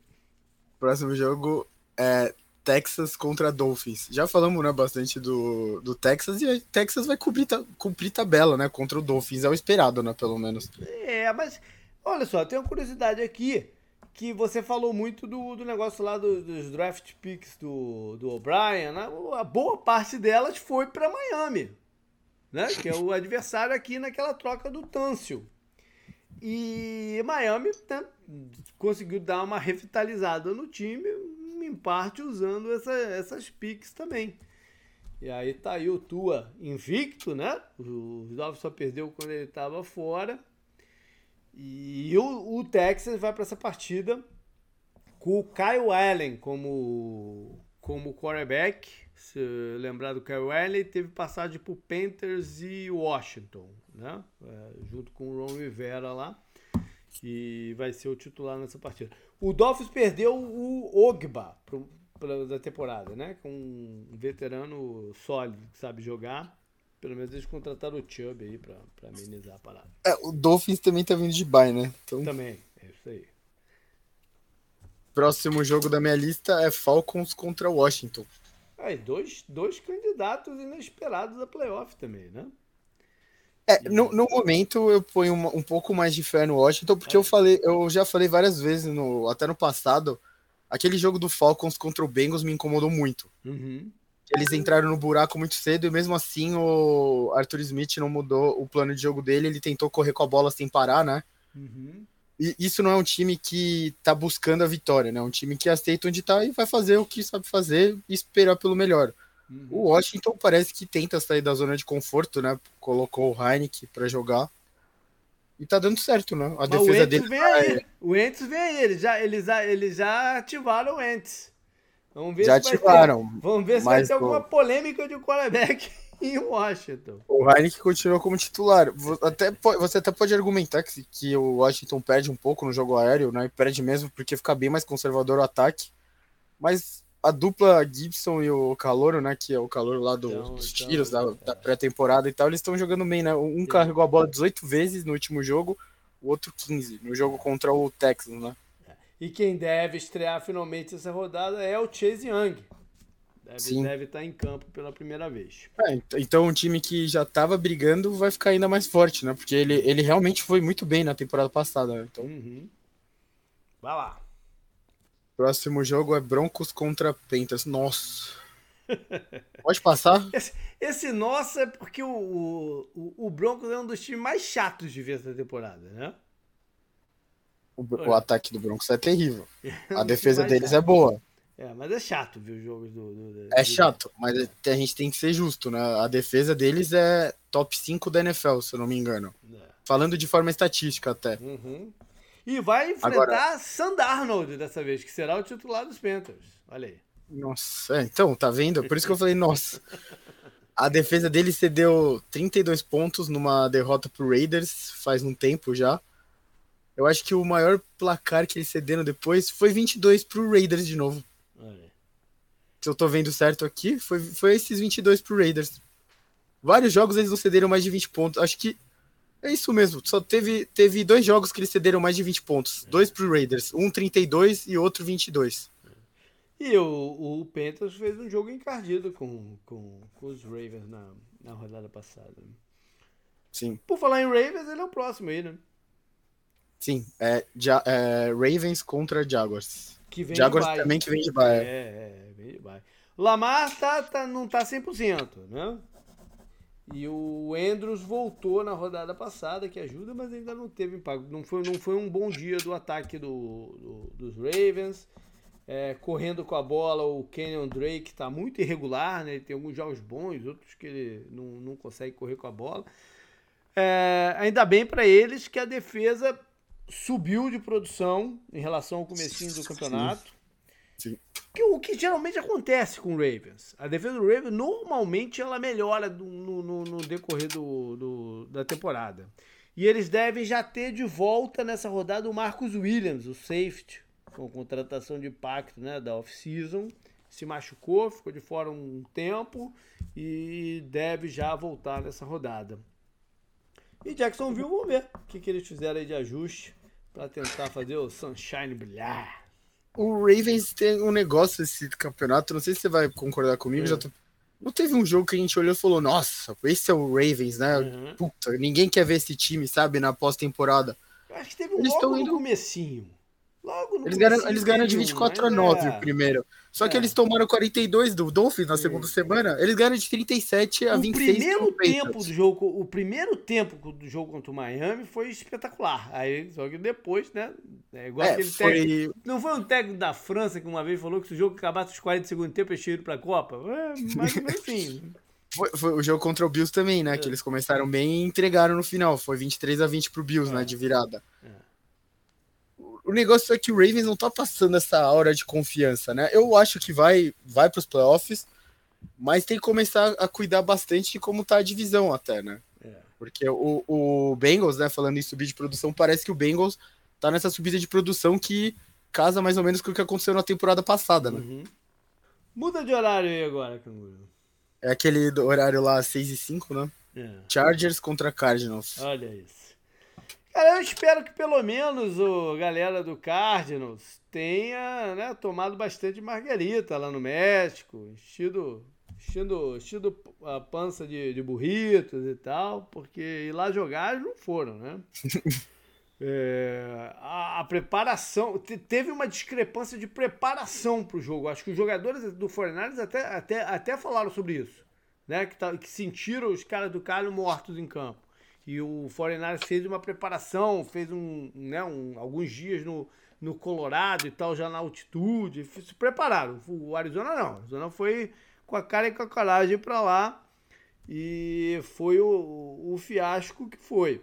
Próximo jogo é Texas contra Dolphins. Já falamos né, bastante do, do Texas e a Texas vai cumprir, cumprir tabela né, contra o Dolphins. É o esperado, né, pelo menos. É, mas olha só, tem uma curiosidade aqui que você falou muito do, do negócio lá do, dos draft picks do, do O'Brien. Né? A boa parte delas foi para Miami. né? Que é o adversário aqui naquela troca do Tâncio. E Miami né, conseguiu dar uma revitalizada no time, em parte usando essa, essas piques também. E aí tá aí o Tua invicto, né? O Dolphins só perdeu quando ele estava fora. E o, o Texas vai para essa partida com o Kyle Allen como, como quarterback. Se lembrar do Kyle Allen, teve passagem por Panthers e Washington, né? É, junto com o Ron Rivera lá. E vai ser o titular nessa partida. O Dolphins perdeu o Ogba pro, da temporada, né? Com um veterano sólido que sabe jogar. Pelo menos eles contrataram o Chubb aí pra, pra amenizar a parada. É, o Dolphins também tá vindo de bye, né? Então... Também, é isso aí. Próximo jogo da minha lista é Falcons contra Washington. Aí, dois, dois candidatos inesperados a playoff também, né? É, no, no momento eu ponho um, um pouco mais de fé no Washington, porque é. eu falei, eu já falei várias vezes, no, até no passado, aquele jogo do Falcons contra o Bengals me incomodou muito. Uhum. Eles entraram no buraco muito cedo e mesmo assim o Arthur Smith não mudou o plano de jogo dele, ele tentou correr com a bola sem parar, né? Uhum. E isso não é um time que tá buscando a vitória, né? É um time que aceita onde tá e vai fazer o que sabe fazer e esperar pelo melhor. Uhum. O Washington parece que tenta sair da zona de conforto, né? Colocou o Heineken para jogar. E tá dando certo, né? A Mas defesa dele. Vem tá aí. O Ents vem aí. Eles já, eles, eles já ativaram o Ents. Vamos ver já se ativaram. Ter, vamos ver se vai ter alguma polêmica de quarterback em Washington. O Heineken continuou como titular. Até, você até pode argumentar que, que o Washington perde um pouco no jogo aéreo, né? E perde mesmo porque fica bem mais conservador o ataque. Mas a dupla Gibson e o Calouro, né? Que é o Calor lá do, então, dos então, tiros da, da pré-temporada e tal, eles estão jogando bem, né? Um Sim. carregou a bola 18 vezes no último jogo, o outro 15, no jogo contra o Texas, né? E quem deve estrear finalmente essa rodada é o Chase Young. Deve, deve estar em campo pela primeira vez. É, então um time que já estava brigando vai ficar ainda mais forte, né? Porque ele, ele realmente foi muito bem na temporada passada. Né? Então... Uhum. Vai lá. Próximo jogo é Broncos contra Panthers. Nossa. Pode passar? Esse, esse nossa é porque o, o, o, Broncos é um dos times mais chatos de ver essa temporada, né? O, o ataque do Broncos é terrível. A defesa deles chato. é boa. É, mas é chato ver os jogos do. do, do é chato, mas a gente tem que ser justo, né? A defesa deles é top 5 da NFL, se eu não me engano. É. Falando de forma estatística até. Uhum. E vai enfrentar Agora... Sandarnold dessa vez, que será o titular dos Panthers. Olha aí. Nossa, é, então, tá vendo? Por isso que eu falei, nossa. A defesa dele cedeu 32 pontos numa derrota pro Raiders faz um tempo já. Eu acho que o maior placar que eles cederam depois foi 22 pro Raiders de novo se eu tô vendo certo aqui, foi, foi esses 22 pro Raiders. Vários jogos eles não cederam mais de 20 pontos. Acho que é isso mesmo. Só teve, teve dois jogos que eles cederam mais de 20 pontos. Dois pro Raiders. Um 32 e outro 22. E o, o Panthers fez um jogo encardido com, com, com os Ravens na, na rodada passada. Sim. Por falar em Ravens, ele é o próximo aí, né? Sim, é, ja, é Ravens contra Jaguars. Que vem Jaguars também que vem de Bahia. É, é, vem de Bahia. Lamar tá, tá, não tá 100%, né? E o Andrews voltou na rodada passada, que ajuda, mas ainda não teve impacto. Não foi, não foi um bom dia do ataque do, do dos Ravens. É, correndo com a bola, o Kenyon Drake está muito irregular, né? Ele tem alguns jogos bons, outros que ele não, não consegue correr com a bola. É, ainda bem para eles que a defesa subiu de produção em relação ao comecinho do campeonato. Sim. Que, o que geralmente acontece com o Ravens. A defesa do Ravens normalmente ela melhora no, no, no, decorrer do, do, da temporada. E eles devem já ter de volta nessa rodada o Marcus Williams, o safety, com contratação de impacto né, da off-season. Se machucou, ficou de fora um tempo e deve já voltar nessa rodada. E Jacksonville, vamos ver o que, que eles fizeram aí de ajuste para tentar fazer o Sunshine brilhar. O Ravens tem um negócio esse campeonato, não sei se você vai concordar comigo, é. já tô... Não teve um jogo que a gente olhou e falou, nossa, esse é o Ravens, né? Uhum. Puta, ninguém quer ver esse time, sabe, na pós-temporada. Acho que teve um eles logo no indo... comecinho. Logo no eles ganham, eles ganham de 24 a 9 é... o primeiro. Só que é. eles tomaram 42 do Dolphins na segunda semana, eles ganharam de 37 a o 26. O primeiro tempo do jogo, o primeiro tempo do jogo contra o Miami foi espetacular. Aí, só que depois, né? É igual é, aquele foi... técnico. Não foi um técnico da França que uma vez falou que se o jogo acabasse os 40 segundos tempo, eles tinham ido pra Copa? É, mas enfim. Foi, foi, o jogo contra o Bills também, né? É. Que eles começaram bem e entregaram no final. Foi 23 a 20 pro Bills, é. né? De virada. É. O negócio é que o Ravens não tá passando essa aura de confiança, né? Eu acho que vai, vai pros playoffs, mas tem que começar a cuidar bastante de como tá a divisão até, né? É. Porque o, o Bengals, né, falando em subir de produção, parece que o Bengals tá nessa subida de produção que casa mais ou menos com o que aconteceu na temporada passada, né? Uhum. Muda de horário aí agora, Canguru. É aquele horário lá 6 e 5, né? É. Chargers contra Cardinals. Olha isso. Cara, eu espero que pelo menos o galera do Cardinals tenha né, tomado bastante margarita lá no México, enchido, enchido, enchido a pança de, de burritos e tal, porque ir lá jogar não foram, né? É, a, a, preparação. Teve uma discrepância de preparação para o jogo. Acho que os jogadores do Fortnite até, até, até falaram sobre isso. Né? Que, tá, que sentiram os caras do Carlos mortos em campo. E o Fortnite fez uma preparação, fez um, né, um, alguns dias no, no Colorado e tal, já na altitude. Se prepararam. O Arizona não. O Arizona foi com a cara e com a coragem para lá. E foi o, o fiasco que foi.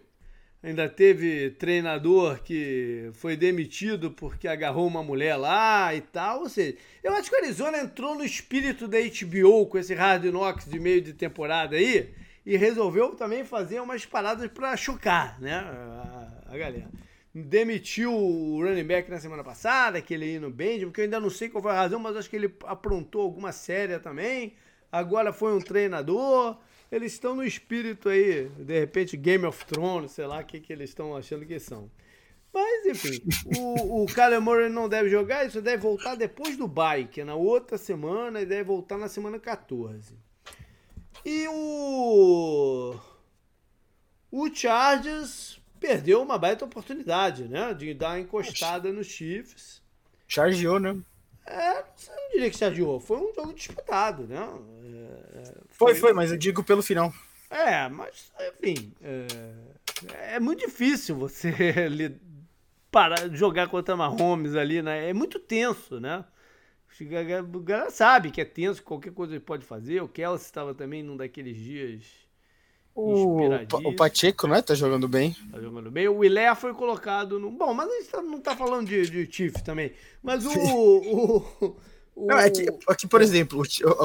Ainda teve treinador que foi demitido porque agarrou uma mulher lá e tal. Ou seja, eu acho que o Arizona entrou no espírito da HBO com esse Hard Knocks de meio de temporada aí e resolveu também fazer umas paradas para chocar, né? A, a, galera. Demitiu o running back na semana passada, aquele aí no Benjamin, que eu ainda não sei qual foi a razão, mas acho que ele aprontou alguma séria também. Agora foi um treinador eles estão no espírito aí, de repente Game of Thrones, sei lá o que, que eles estão achando que são. Mas, enfim, o, o Kyler Murray não deve jogar, isso deve voltar depois do bye, que é na outra semana, e deve voltar na semana 14. E o. O Chargers perdeu uma baita oportunidade, né? De dar uma encostada nos Chiefs. Chargeou, né? É, não diria que chargeou. Foi um jogo disputado, né? É, foi, foi, foi, mas eu digo pelo final. É, mas, enfim. É, é muito difícil você parar, jogar contra Mahomes ali, né? É muito tenso, né? O galera sabe que é tenso, qualquer coisa ele pode fazer. O Kelsey estava também num daqueles dias o, o Pacheco, né? Tá jogando bem. Tá jogando bem. O Wilé foi colocado no. Bom, mas a gente tá, não tá falando de, de Chief também. Mas o. o, o... Não, é que, é que, por exemplo,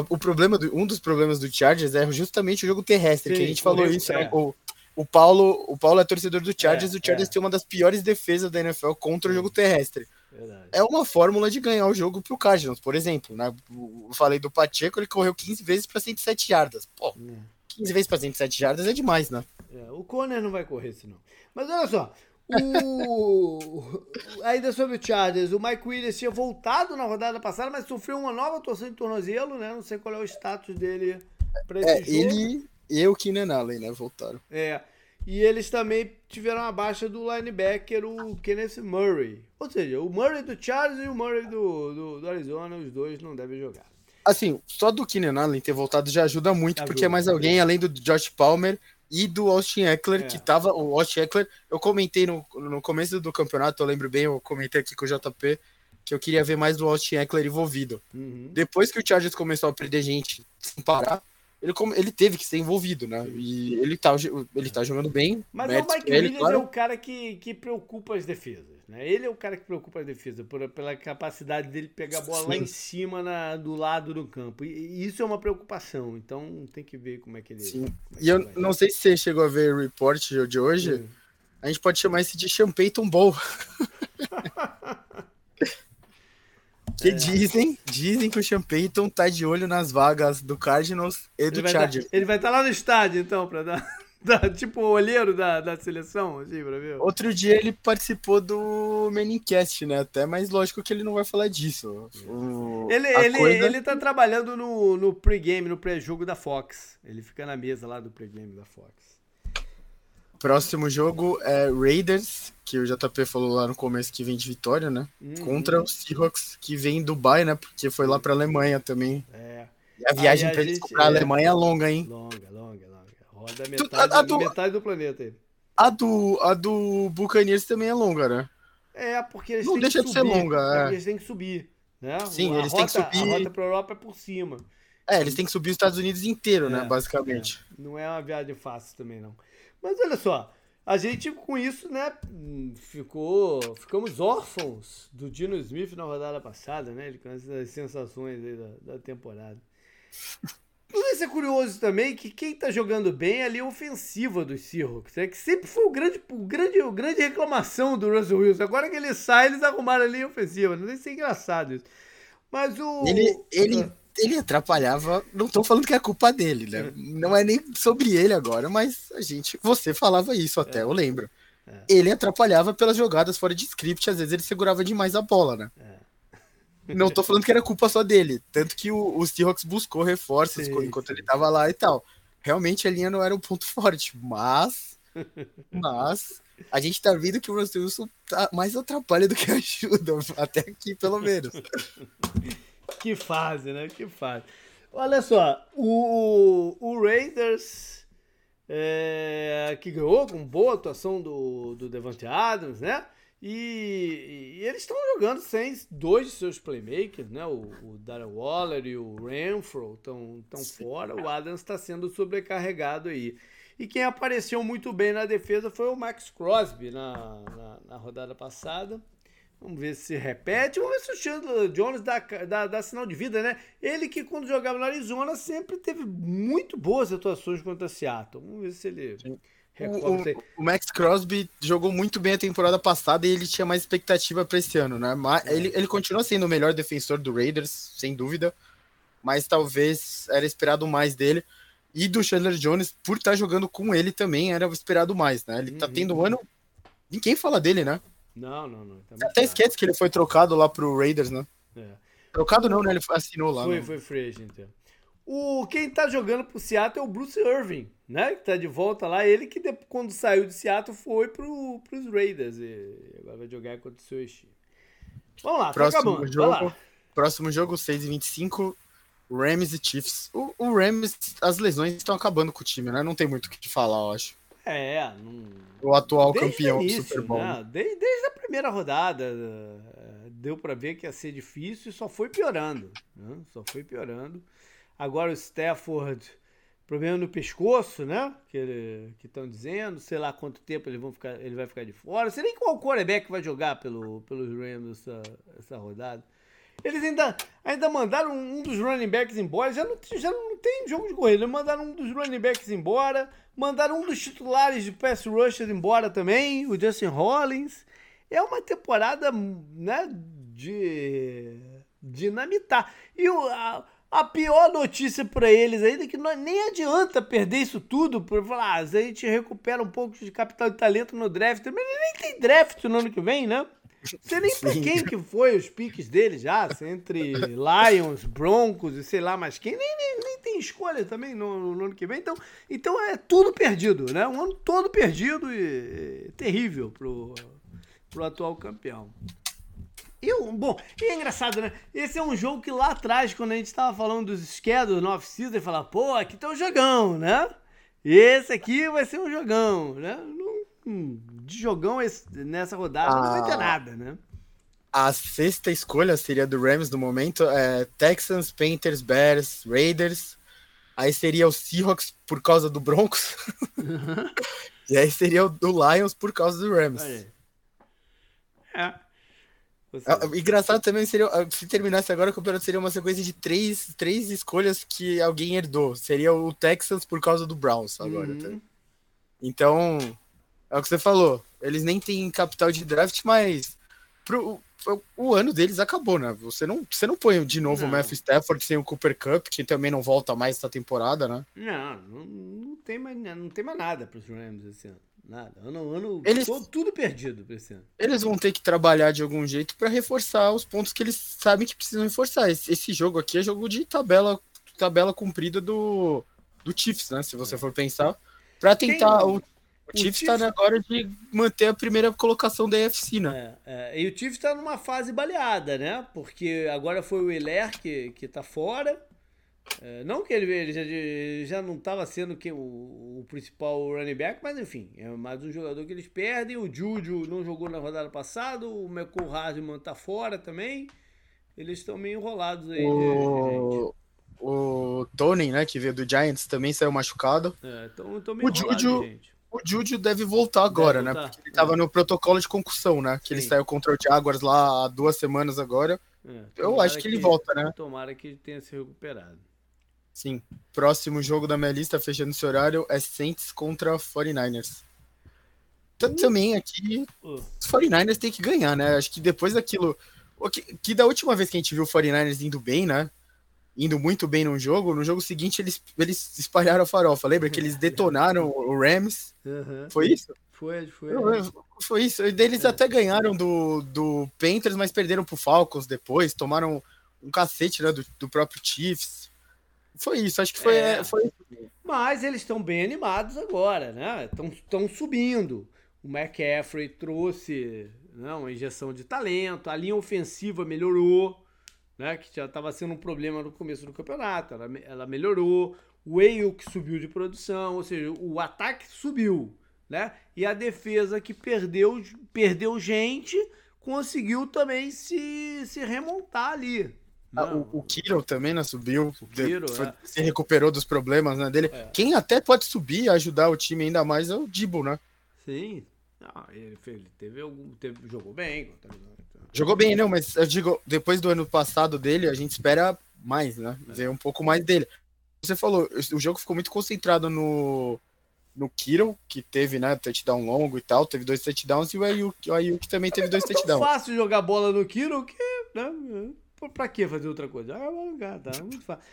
o, problema do, um dos problemas do Chargers é justamente o jogo terrestre, Sim, que a gente falou isso. É. O, o, Paulo, o Paulo é torcedor do Chargers, é, o Chargers é. tem uma das piores defesas da NFL contra o jogo terrestre. Verdade. É uma fórmula de ganhar o jogo pro Cardinals, por exemplo. Né? Eu falei do Pacheco, ele correu 15 vezes para 107 yardas. Pô, é. 15 vezes para 107 jardas é demais, né? É, o Conner não vai correr senão. Mas olha só, o... ainda sobre o Chargers, o Mike Williams tinha voltado na rodada passada, mas sofreu uma nova torção de tornozelo, né? Não sei qual é o status dele para esse é, jogo. Ele e o Keenan Allen, né? Voltaram. É. E eles também tiveram a baixa do linebacker, o Kenneth Murray. Ou seja, o Murray do Chargers e o Murray do, do, do Arizona, os dois não devem jogar. Assim, só do Keenan Allen ter voltado já ajuda muito, ajuda, porque é mais alguém além do Josh Palmer e do Austin Eckler, é. que tava. O Austin Eckler, eu comentei no, no começo do campeonato, eu lembro bem, eu comentei aqui com o JP, que eu queria ver mais do Austin Eckler envolvido. Uhum. Depois que o Chargers começou a perder gente sem parar, ele, ele teve que ser envolvido, né? E ele tá, ele tá jogando bem. Mas o Mike ele, Williams claro. é o cara que, que preocupa as defesas. Né? Ele é o cara que preocupa a defesa, por, pela capacidade dele pegar a bola Sim. lá em cima na, do lado do campo. E, e, isso é uma preocupação, então tem que ver como é que ele. Sim. É e eu vai. não sei se você chegou a ver o report de hoje. Sim. A gente pode chamar esse de Champeyton Bowl. que é. dizem, dizem que o Champeyton tá de olho nas vagas do Cardinals e do ele Chargers. Tá, ele vai estar tá lá no estádio, então, para dar. Da, tipo o olheiro da, da seleção, assim, pra ver. Outro dia ele participou do Menicast, né? Até, mas lógico que ele não vai falar disso. O, ele, ele, coisa... ele tá trabalhando no, no pregame, no pré-jogo da Fox. Ele fica na mesa lá do pregame da Fox. Próximo jogo é Raiders, que o JP falou lá no começo que vem de vitória, né? Uhum. Contra o Seahawks, que vem em Dubai, né? Porque foi lá pra Alemanha também. É. E a viagem para eles comprar é... a Alemanha é longa, hein? Longa, longa, longa. Roda metade, a, a do, metade do planeta aí. A do, a do Buccaneers também é longa, né? É, porque eles Não deixa de ser longa, é. Eles têm que subir, né? Sim, a eles rota, têm que subir. A rota pra Europa é por cima. É, eles têm que subir os Estados Unidos inteiro, né, é, né, basicamente. É. Não é uma viagem fácil também, não. Mas olha só, a gente com isso, né, ficou, ficamos órfãos do Dino Smith na rodada passada, né, ele com essas sensações aí da, da temporada. Mas é curioso também que quem tá jogando bem é ali a ofensiva dos Seahawks. É que sempre foi o grande, o grande, o grande reclamação do Russell Wilson. Agora que ele sai, eles arrumaram ali a ofensiva. Não sei se é engraçado isso. Mas o. Ele, ele, ah. Ele atrapalhava. Não tô falando que é culpa dele, né? Não é nem sobre ele agora, mas a gente. Você falava isso até, é. eu lembro. É. Ele atrapalhava pelas jogadas fora de script, às vezes ele segurava demais a bola, né? É. Não tô falando que era culpa só dele. Tanto que o, o Seahawks buscou reforços sim, enquanto sim. ele tava lá e tal. Realmente a linha não era um ponto forte, mas. Mas. A gente tá vendo que o Russell Wilson tá mais atrapalha do que ajuda, até aqui pelo menos. que fase, né? Que fase. Olha só, o, o Raiders é, que ganhou com boa atuação do, do Devante Adams, né? E, e eles estão jogando sem dois de seus playmakers, né? O, o Darren Waller e o Renfro estão fora. O Adams está sendo sobrecarregado aí. E quem apareceu muito bem na defesa foi o Max Crosby na, na, na rodada passada. Vamos ver se repete. Vamos ver se o Chandler Jones dá, dá, dá, sinal de vida, né? Ele que quando jogava no Arizona sempre teve muito boas atuações contra Seattle. Vamos ver se ele. Sim o, o, Max Crosby jogou muito bem a temporada passada e ele tinha mais expectativa para esse ano, né? Mas é. ele, ele continua sendo o melhor defensor do Raiders, sem dúvida, mas talvez era esperado mais dele. E do Chandler Jones, por estar tá jogando com ele também, era esperado mais, né? Ele tá uhum. tendo um ano. Ninguém fala dele, né? Não, não, não. Tá Até esquece que ele foi trocado lá pro Raiders, né? É. Trocado não, né? Ele assinou lá. Foi, foi free agent. É. O, quem tá jogando pro Seattle é o Bruce Irving, né? Que tá de volta lá. Ele que quando saiu de Seattle foi pro, pros Raiders. E agora vai jogar contra o seu time. Vamos lá, tá próximo tá. Jogo, Próximo jogo, 6 e 25 Rams e Chiefs. O, o Rams, as lesões estão acabando com o time, né? Não tem muito o que falar, eu acho. É, não... o atual desde campeão início, do Super Bowl. Né? Desde, desde, a primeira rodada, eh, deu para ver que ia ser difícil e só foi piorando. Né? Só foi piorando. Agora o Stafford, problema no pescoço, né? Que estão dizendo, sei lá quanto tempo ele, vão ficar, ele vai ficar de fora. Sei nem qual quarterback vai jogar pelo, pelos Rams essa, essa rodada. Eles ainda, ainda mandaram um dos running backs embora. Já não, já não tem jogo de corrida. Mandaram um dos running backs embora. Mandaram um dos titulares de pass rusher embora também, o Justin Hollins. É uma temporada, né, de dinamitar. E o, a, a pior notícia para eles ainda é que não, nem adianta perder isso tudo por falar, ah, a gente recupera um pouco de capital de talento no draft, mas nem tem draft no ano que vem, né? Sei nem pra quem que foi os piques dele já, entre Lions, Broncos e sei lá mais quem, nem, nem, nem tem escolha também no, no, ano que vem, então, então é tudo perdido, né? Um ano todo perdido e, e terrível pro, pro atual campeão. Eu, bom, e é engraçado, né? Esse é um jogo que lá atrás, quando a gente estava falando dos schedules no off-season, falava, pô, aqui tá um jogão, né? Esse aqui vai ser um jogão, né? De jogão nessa rodada ah, não vai ter ah. nada, né? A sexta escolha seria do Rams no momento, é Texans, Panthers, Bears, Raiders. Aí seria o Seahawks por causa do Broncos. Uhum. e aí seria o do Lions por causa do Rams. É. É, engraçado também seria, ah, se terminasse agora, o campeonato seria uma sequência de três, três escolhas que alguém herdou. Seria o Texans por causa do Browns agora. Uhum. Então, é o que você falou. Eles nem têm capital de draft, mas pro, o, o ano deles acabou, né? Você não, você não põe de novo não. o Matthew Stafford sem o Cooper Cup, que também não volta mais essa temporada, né? Não, não, não tem, mais, não tem mais nada para os Rams esse ano. Nada. Ano, ano eles, tudo perdido pra esse ano. Eles vão ter que trabalhar de algum jeito para reforçar os pontos que eles sabem que precisam reforçar. Esse, esse, jogo aqui é jogo de tabela, tabela cumprida do, do Chiefs, né? Se você for pensar. para tentar. Quem... O, o, Chiefs está na hora de manter a primeira colocação da AFC, né? É, é. E o Chiefs está numa fase baleada, né? Porque agora foi o Hilaire que, que tá fora. É, não que ele, ele, já, ele já não estava sendo que, o, o, principal running back, mas enfim, é mais um jogador que eles perdem. O Juju não jogou na rodada passada, o McCall Hardman tá fora também. Eles estão meio enrolados aí. O... o Tony, né, que veio do Giants, também saiu machucado. É, tô meio o Juju, gente. O Juju deve voltar agora, deve né, voltar. Porque ele estava no protocolo de concussão, né? Que Sim. ele saiu contra o Jaguars lá há duas semanas agora. É, Eu acho que, que ele volta, né? Tomara que ele tenha se recuperado. Sim. Próximo jogo da minha lista, fechando esse horário, é Saints contra 49ers. Uh. Também aqui, uh. os 49ers tem que ganhar, né? Acho que depois daquilo. Que, que da última vez que a gente viu o 49ers indo bem, né? Indo muito bem num jogo, no jogo seguinte eles, eles espalharam a farofa. Lembra que eles detonaram o Rams? Uhum. Foi isso? Foi, foi. Foi isso. Eles é. até ganharam do, do Panthers, mas perderam pro Falcons depois. Tomaram um cacete né, do, do próprio Chiefs. Foi isso, acho que foi. É. foi... Mas eles estão bem animados agora, né? Estão subindo. O McCaffrey trouxe né, uma injeção de talento, a linha ofensiva melhorou, né? Que já estava sendo um problema no começo do campeonato. Ela, ela melhorou. O que subiu de produção, ou seja, o ataque subiu, né? E a defesa que perdeu, perdeu gente conseguiu também se, se remontar ali. Ah, o, o Kiro também né, subiu, Kiro, foi, é. se recuperou dos problemas né, dele. É. Quem até pode subir e ajudar o time ainda mais é o Dibo, né? Sim. Ah, ele, ele, teve algum. Teve, jogou bem. Jogou bem, não, mas eu digo, depois do ano passado dele, a gente espera mais, né? É. Ver um pouco mais dele. Você falou, o jogo ficou muito concentrado no, no Kiro, que teve, né, touchdown longo e tal, teve dois touchdowns, e o Ayuk, o Ayuk também teve dois é touchdowns. É fácil jogar bola no Kiro que, né, Pra que fazer outra coisa? Ah, vou lugar, tá? Muito fácil.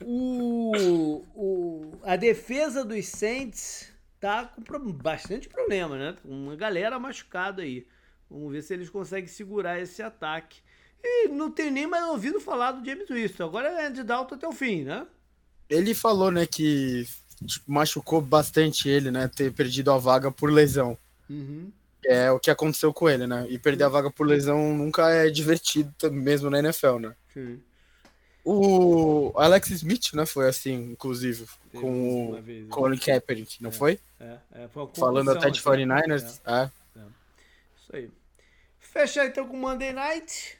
O, o, a defesa dos Saints tá com bastante problema, né? Uma galera machucada aí. Vamos ver se eles conseguem segurar esse ataque. E não tem nem mais ouvido falar do James Winston. Agora é de Dalton até o fim, né? Ele falou, né, que tipo, machucou bastante ele, né? Ter perdido a vaga por lesão. Uhum é o que aconteceu com ele, né? E perder a vaga por lesão nunca é divertido, mesmo na NFL, né? Sim. O Alex Smith, né? Foi assim, inclusive, Teve com o né? Colin Kaepernick, não é, foi? É, é, foi Falando até de 49ers. Assim. É. é. Isso aí. Fechar então com Monday Night,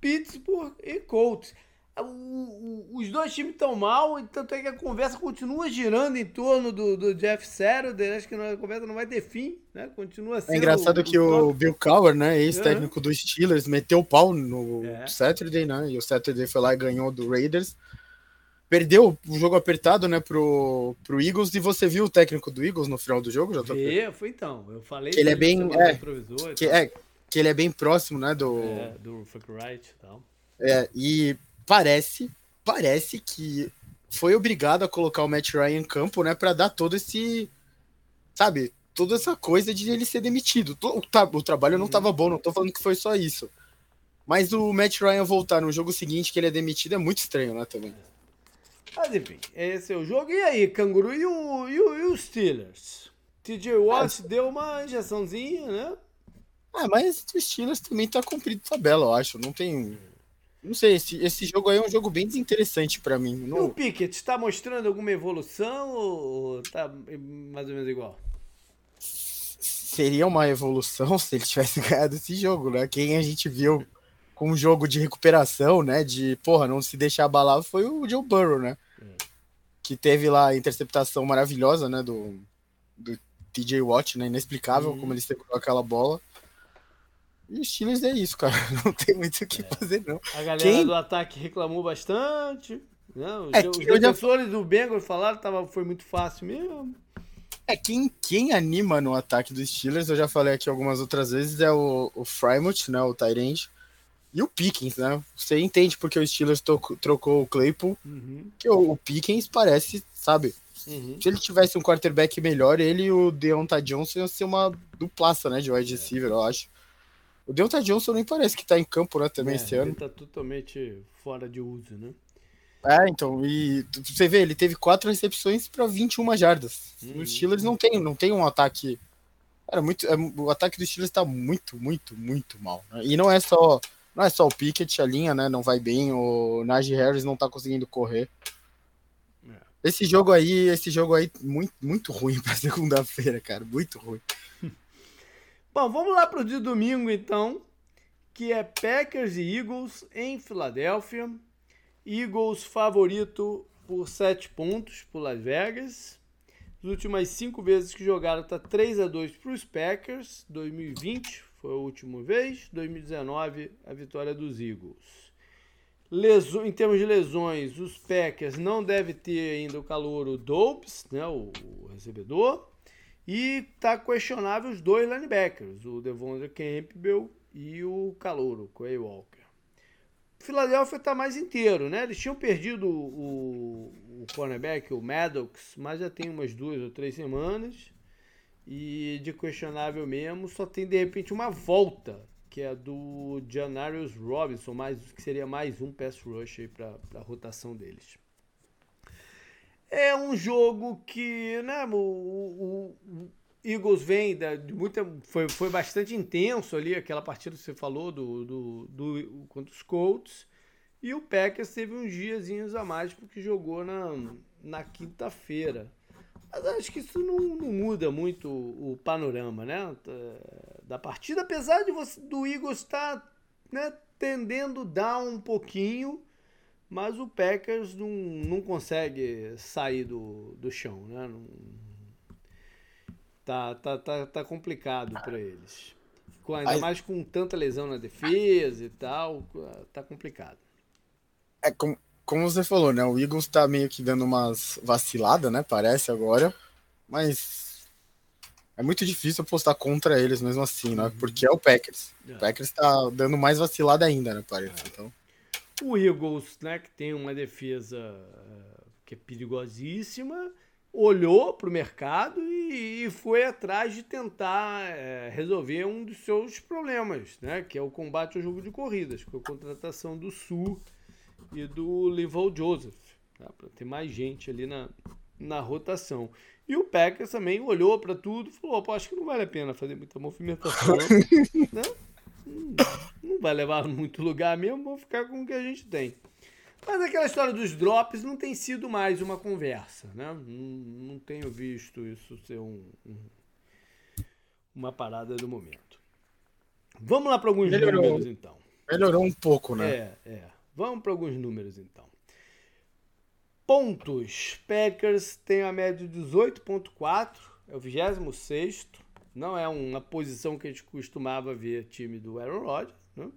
Pittsburgh e Colts. O, o, os dois times estão mal, tanto é que a conversa continua girando em torno do, do Jeff Saturday. Acho que a conversa não vai ter fim, né? Continua sendo. É engraçado o, que o, o Bill Cowher, né, ex-técnico uhum. dos Steelers, meteu o pau no é. Saturday, né? E o Saturday foi lá e ganhou do Raiders. Perdeu o jogo apertado, né, pro, pro Eagles. E você viu o técnico do Eagles no final do jogo, já É, foi então. Eu falei que ele é bem. É, que, é, que ele é bem próximo, né, do. É, do Fuck Right e tal. É, e parece, parece que foi obrigado a colocar o Matt Ryan em campo, né, para dar todo esse, sabe, toda essa coisa de ele ser demitido. O, tra o trabalho não estava bom, não tô falando que foi só isso. Mas o Matt Ryan voltar no jogo seguinte que ele é demitido é muito estranho, né, também. Mas enfim, esse é o jogo. E aí, Canguru e, o, e, o, e os Steelers? TJ Watt é. deu uma injeçãozinha, né? Ah, mas o Steelers também tá cumprido tabela, eu acho. Não tem não sei, esse, esse jogo aí é um jogo bem desinteressante para mim. Não... E o Pickett está mostrando alguma evolução ou tá mais ou menos igual? Seria uma evolução se ele tivesse ganhado esse jogo, né? Quem a gente viu com um jogo de recuperação, né? De, porra, não se deixar abalar foi o Joe Burrow, né? É. Que teve lá a interceptação maravilhosa, né? Do, do TJ Watt, né? Inexplicável uhum. como ele segurou aquela bola. E os Steelers é isso, cara. Não tem muito o que é. fazer, não. A galera Quem... do ataque reclamou bastante. Né? Os, é, os defensores já... do Bengals falaram que tava, foi muito fácil mesmo. É, quem, quem anima no ataque dos Steelers, eu já falei aqui algumas outras vezes, é o, o Frymouth, né, o Tyrande, e o Pickens, né? Você entende porque o Steelers trocou o Claypool, uhum. que o, o, Pickens parece, sabe? Uhum. Se ele tivesse um quarterback melhor, ele e o Deontay Johnson iam ser uma duplaça, né, de wide receiver, eu acho. O Deontay Johnson nem parece que tá em campo, né, também é, esse ano. Ele tá totalmente fora de uso, né? É, então, e você vê, ele teve quatro recepções para 21 jardas. Hum. Os Steelers não tem, não tem um ataque. Era muito, é, o ataque dos Steelers tá muito, muito, muito mal. Né? E não é só, não é só o Pickett, a linha, né, não vai bem, o Najee Harris não tá conseguindo correr. É. Esse jogo aí, esse jogo aí muito, muito ruim para segunda-feira, cara, muito ruim. Bom, vamos lá pro dia domingo então, que é Packers e Eagles em Filadélfia. Eagles favorito por 7 pontos por Las Vegas. As últimas 5 vezes que jogaram tá 3 a 2 para os Packers. 2020 foi a última vez. 2019 a vitória dos Eagles. Leso, em termos de lesões, os Packers não devem ter ainda o calor o Dobbs, né, o, o recebedor. E tá questionável os dois linebackers, o Devondre Campbell e o Calouro, Quay Walker. Filadélfia está mais inteiro, né? Eles tinham perdido o, o cornerback, o Maddox, mas já tem umas duas ou três semanas. E de questionável mesmo, só tem de repente uma volta, que é do Janarius Robinson, mais, que seria mais um pass rush aí para a rotação deles. É um jogo que, né, o, o, o Eagles vem da, de muita. Foi, foi bastante intenso ali, aquela partida que você falou do, do, do, contra os Colts. E o Packers teve uns diazinhos a mais porque jogou na, na quinta-feira. Mas acho que isso não, não, muda muito o, panorama né, da partida, apesar de você, do Eagles estar né, tendendo a dar um pouquinho, mas o Packers não, não consegue sair do, do chão. Né? Não, Tá, tá, tá, tá complicado para eles. Com, ainda Aí, mais com tanta lesão na defesa e tal, tá complicado. É como, como você falou, né? O Eagles tá meio que dando umas vaciladas, né? Parece agora. Mas é muito difícil apostar contra eles mesmo assim, né? Uhum. Porque é o Packers. É. O Packers tá dando mais vacilada ainda, né? Parece. Então... O Eagles, né? Que tem uma defesa eh, que é perigosíssima olhou para o mercado e, e, foi atrás de tentar é, resolver um dos seus problemas, né? que é o combate ao jogo de corridas, com a contratação do Sul e do Livol Joseph, tá? para ter mais gente ali na, na rotação. E o Packers também olhou para tudo e falou: acho que não vale a pena fazer muita movimentação, né? não, não vai levar muito lugar mesmo, vamos ficar com o que a gente tem. Mas aquela história dos drops não tem sido mais uma conversa, né? Não, não tenho visto isso ser um, um, uma parada do momento. Vamos lá para alguns Melhorou. números, então. Melhorou um pouco, né? É, é. Vamos para alguns números, então. Pontos. Packers tem a média de 18.4, é o 26 Não é uma posição que a gente costumava ver time do Aaron Rodgers, né?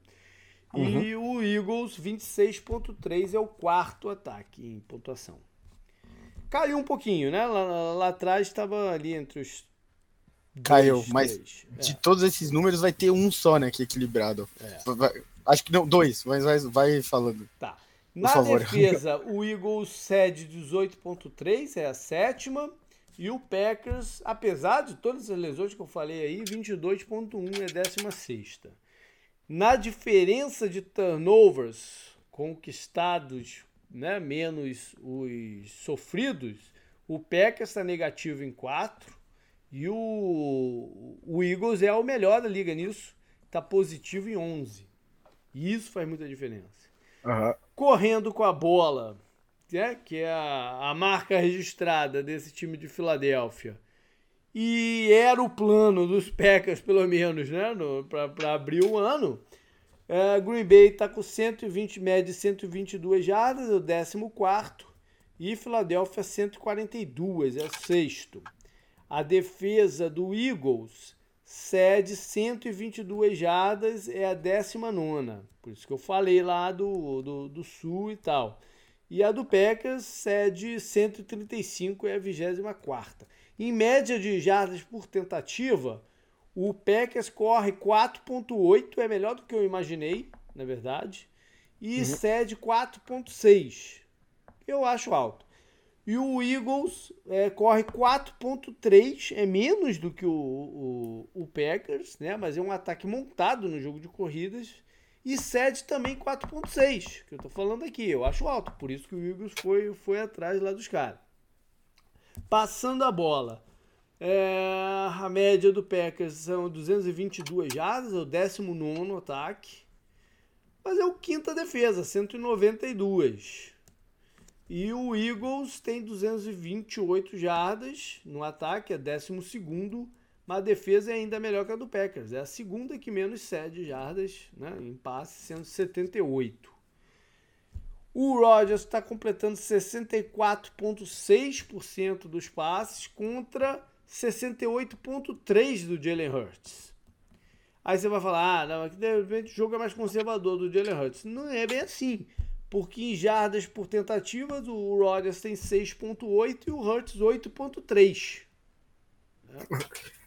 Uhum. E o Eagles, 26,3 é o quarto ataque em pontuação. Caiu um pouquinho, né? Lá, lá atrás estava ali entre os. Caiu, dois, mas três. de é. todos esses números vai ter um só, né? Que é equilibrado. É. Vai, acho que não, dois, mas vai, vai falando. Tá. Na favor. defesa, o Eagles cede 18,3, é a sétima. E o Packers, apesar de todas as lesões que eu falei aí, 22,1 é a décima sexta. Na diferença de turnovers conquistados, né, menos os sofridos, o Packers está negativo em 4 e o, o Eagles é o melhor da liga nisso, está positivo em 11. E isso faz muita diferença. Uhum. Correndo com a bola, né, que é a, a marca registrada desse time de Filadélfia, e era o plano dos Packers, pelo menos, né? Para abrir o ano. É, Green Bay está com 120 média 122 jardas, é o 14. E Filadélfia 142, é o sexto. A defesa do Eagles cede 122 jardas, é a 19. Por isso que eu falei lá do, do, do Sul e tal. E a do Packers cede 135, é a 24. Em média de jardas por tentativa, o Packers corre 4.8, é melhor do que eu imaginei, na verdade, e uhum. cede 4.6. Eu acho alto. E o Eagles é, corre 4.3, é menos do que o, o, o, Packers, né? Mas é um ataque montado no jogo de corridas E cede também 4.6, que eu tô falando aqui. Eu acho alto, por isso que o Eagles foi, foi atrás lá dos caras. Passando a bola. É, a média do Packers são 222 jardas, é o 19 ataque. Mas é o quinta defesa, 192. E o Eagles tem 228 jardas no ataque, é 12, mas a defesa é ainda melhor que a do Packers. É a segunda que menos cede jardas né, em passe, sendo 78. O Rodgers está completando 64,6% dos passes contra 68,3% do Jalen Hurts. Aí você vai falar, ah, não, de repente o jogo é mais conservador do Jalen Hurts. Não é bem assim. Porque em jardas por tentativas, o Rodgers tem 6.8 e o Hurts 8.3.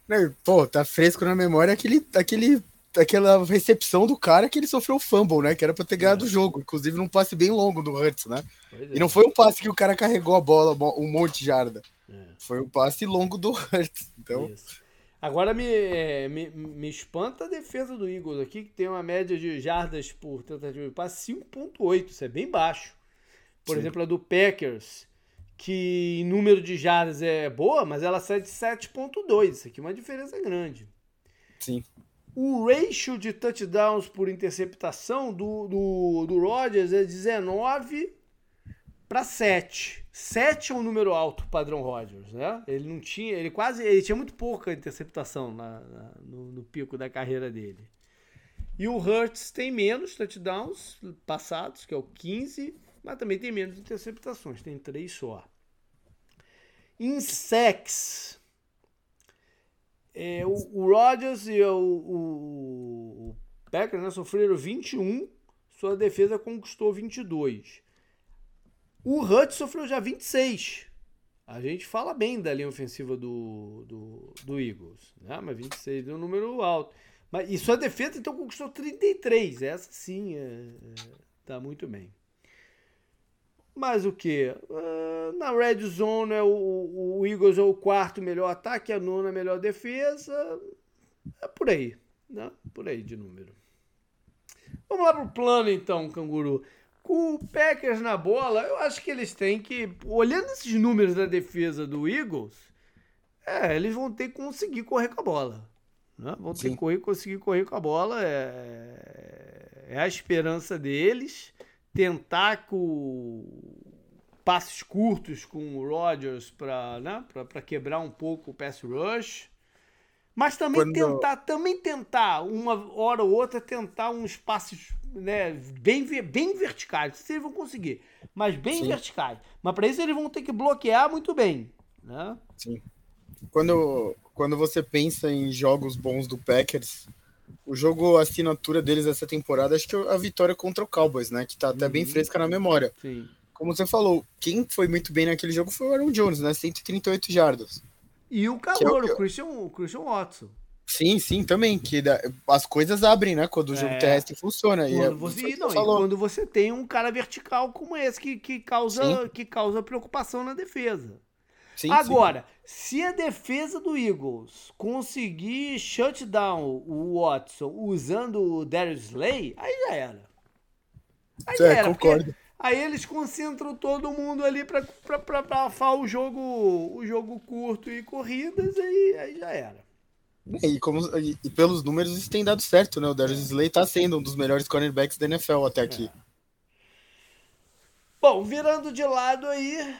Né? Pô, tá fresco na memória aquele, aquele, aquela recepção do cara que ele sofreu o fumble, né? Que era pra ter ganhado é. o jogo. Inclusive num passe bem longo do Hurts, né? É. E não foi um passe que o cara carregou a bola um monte de jarda. É. Foi um passe longo do Hurts. Então... Isso. Agora me, é, me, me espanta a defesa do Eagles aqui, que tem uma média de jardas por tentativa de passe 5.8, isso é bem baixo. Por Sim. exemplo, a do Packers, que em número de jardas é boa, mas ela sai de 7.2, isso aqui é uma diferença grande. Sim. O ratio de touchdowns por interceptação do, do, do Rodgers é 19 para 7. 7 é um número alto padrão Rodgers, né? Ele não tinha, ele quase, ele tinha muito pouca interceptação na, na no, no, pico da carreira dele. E o Hurts tem menos touchdowns passados, que é o 15, mas também tem menos interceptações, tem 3 só. Em sacks, é, o, o Rodgers e o, o, o Packers né, sofreram 21, sua defesa conquistou 22. O Hutch sofreu já 26. A gente fala bem da linha ofensiva do, do, do Eagles, né? mas 26 é um número alto. Mas, e sua defesa então conquistou 33. Essa sim é, é, tá muito bem. Mas o que? Uh, na red zone é o, o Eagles é o quarto melhor ataque, a nona melhor defesa. É por aí, né? Por aí de número. Vamos lá pro plano então, canguru. Com o Packers na bola, eu acho que eles têm que, olhando esses números da defesa do Eagles, é, eles vão ter que conseguir correr com a bola. Né? Vão ter Sim. que correr, conseguir correr com a bola. É, é a esperança deles. Tentar com passes curtos com o Rodgers para né, quebrar um pouco o pass rush. Mas também Quando... tentar, também tentar, uma hora ou outra, tentar uns passes né, bem, bem verticais. Não sei se eles vão conseguir, mas bem Sim. verticais. Mas para isso eles vão ter que bloquear muito bem. Né? Sim. Quando, quando você pensa em jogos bons do Packers, o jogo a assinatura deles essa temporada, acho que é a vitória contra o Cowboys, né? Que tá até uhum. bem fresca na memória. Sim. Como você falou, quem foi muito bem naquele jogo foi o Aaron Jones, né? 138 jardas. E o calor, é o, o, Christian, o Christian Watson. Sim, sim, também. Que as coisas abrem, né? Quando o jogo é. terrestre funciona. Quando, é, você, não, quando você tem um cara vertical como esse que, que, causa, que causa preocupação na defesa. Sim, Agora, sim. se a defesa do Eagles conseguir shut down o Watson usando o Darius Slay, aí já era. Aí já era. Concordo. Aí eles concentram todo mundo ali para afar o jogo, o jogo curto e corridas, aí, aí já era. E, como, e, e, pelos números isso tem dado certo, né? O Darius Slay tá sendo um dos melhores cornerbacks da NFL até aqui. É. Bom, virando de lado aí,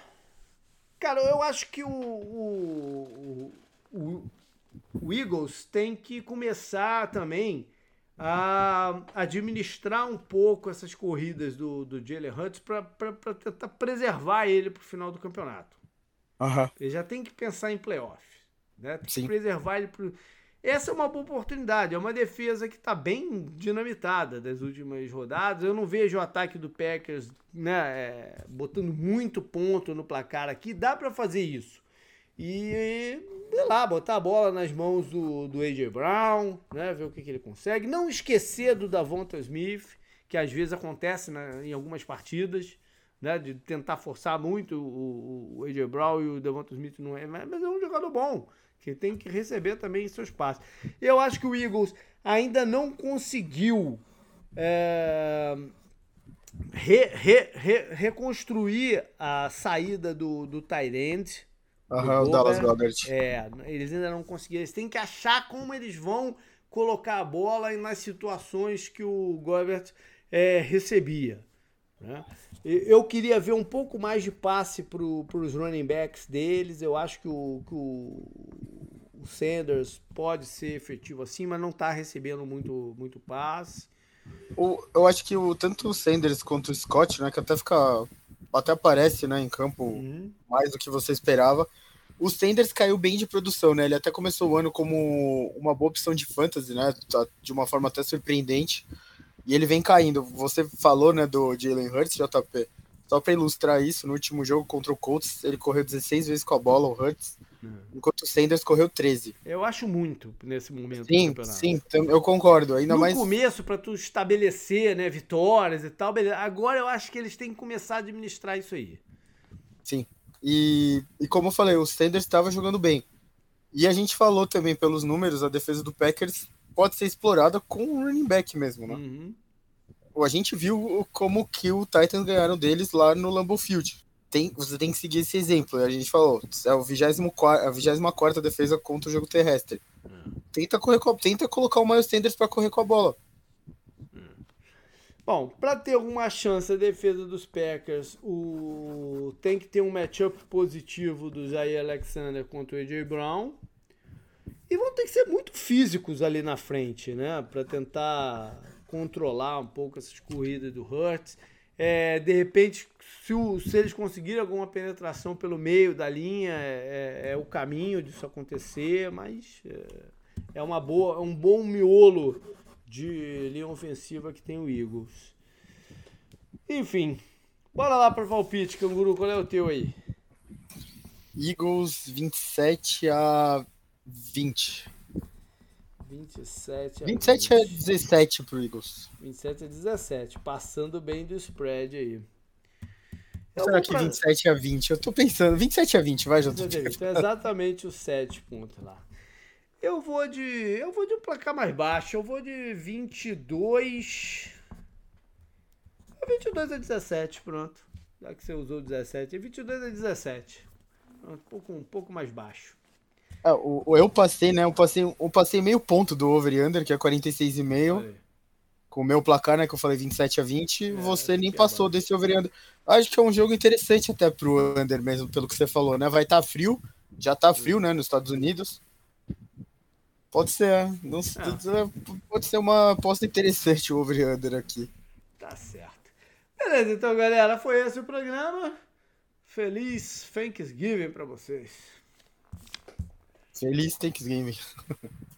cara, eu acho que o, o, o, o Eagles tem que começar também a administrar um pouco essas corridas do, do Jalen Hurts para tentar preservar ele para o final do campeonato. Uhum. Ele já tem que pensar em playoff. Né? Tem Sim. que preservar ele pro... Essa é uma boa oportunidade. É uma defesa que está bem dinamitada das últimas rodadas. Eu não vejo o ataque do Packers né, é, botando muito ponto no placar aqui. Dá para fazer isso. E, sei lá, botar a bola nas mãos do, do A.J. Brown, né, ver o que, que ele consegue. Não esquecer do Davonta Smith, que às vezes acontece né, em algumas partidas. Né, de tentar forçar muito o, o AJ Brown e o Devonta Smith não é, mas é um jogador bom que tem que receber também seus passes. Eu acho que o Eagles ainda não conseguiu é, re, re, re, reconstruir a saída do, do Tyrant. Aham, o Dallas Goddard. É, eles ainda não conseguiram. Eles têm que achar como eles vão colocar a bola nas situações que o Goddard é, recebia. Né? Eu queria ver um pouco mais de passe para os running backs deles. Eu acho que o, que o Sanders pode ser efetivo assim, mas não está recebendo muito, muito passe. O, eu acho que o, tanto o Sanders quanto o Scott, né, que até fica até aparece né, em campo uhum. mais do que você esperava. O Sanders caiu bem de produção, né? Ele até começou o ano como uma boa opção de fantasy, né? Tá, de uma forma até surpreendente. E ele vem caindo. Você falou, né, do Jalen Hurts, JP. Só para ilustrar isso, no último jogo contra o Colts, ele correu 16 vezes com a bola, o Hurts, uhum. enquanto o Sanders correu 13. Eu acho muito nesse momento sim, Sim, eu concordo. Ainda no mais... começo, para tu estabelecer né, vitórias e tal, beleza. Agora eu acho que eles têm que começar a administrar isso aí. Sim. E, e como eu falei, o Sanders estava jogando bem. E a gente falou também pelos números, a defesa do Packers pode ser explorada com o running back mesmo, né? Uhum. A gente viu como que o Titans ganharam deles lá no Lambeau Field. Tem, você tem que seguir esse exemplo. A gente falou, é o 24, a 24 defesa contra o jogo terrestre. Uhum. Tenta, correr com, tenta colocar o Miles Sanders para correr com a bola. Bom, para ter alguma chance a defesa dos Packers, o... tem que ter um matchup positivo do Jair Alexander contra o AJ Brown. E vão ter que ser muito físicos ali na frente, né? Para tentar controlar um pouco essas corridas do Hurts. É, de repente, se, o, se, eles conseguirem alguma penetração pelo meio da linha, é, é, é o caminho disso acontecer, mas é, é uma boa, é um bom miolo de linha ofensiva que tem o Eagles. Enfim, bora lá para o Valpite, Canguru, qual é o teu aí? Eagles 27 a 20. 27 a 27 20. a 17 pro Eagles. 27 a 17, passando bem do spread aí. Eu Será que pra... 27 a 20? Eu tô pensando, 27 a 20, vai. Então é exatamente os 7 pontos lá. Eu vou de. Eu vou de um placar mais baixo. Eu vou de 22. 22 a 17, pronto. Já que você usou 17. 22 a 17. Um pouco, um pouco mais baixo. É, o, eu passei, né? Eu passei, eu passei meio ponto do over e under, que é 46,5. Com o meu placar, né? Que eu falei 27 a 20. É, você nem passou é desse over e under. Acho que é um jogo interessante até pro under mesmo, pelo que você falou, né? Vai estar tá frio. Já tá frio, né? Nos Estados Unidos. Pode ser. Não, é. Pode ser uma aposta interessante o over under aqui. Tá certo. Beleza, então, galera. Foi esse o programa. Feliz Thanksgiving para vocês. Feliz Thanksgiving.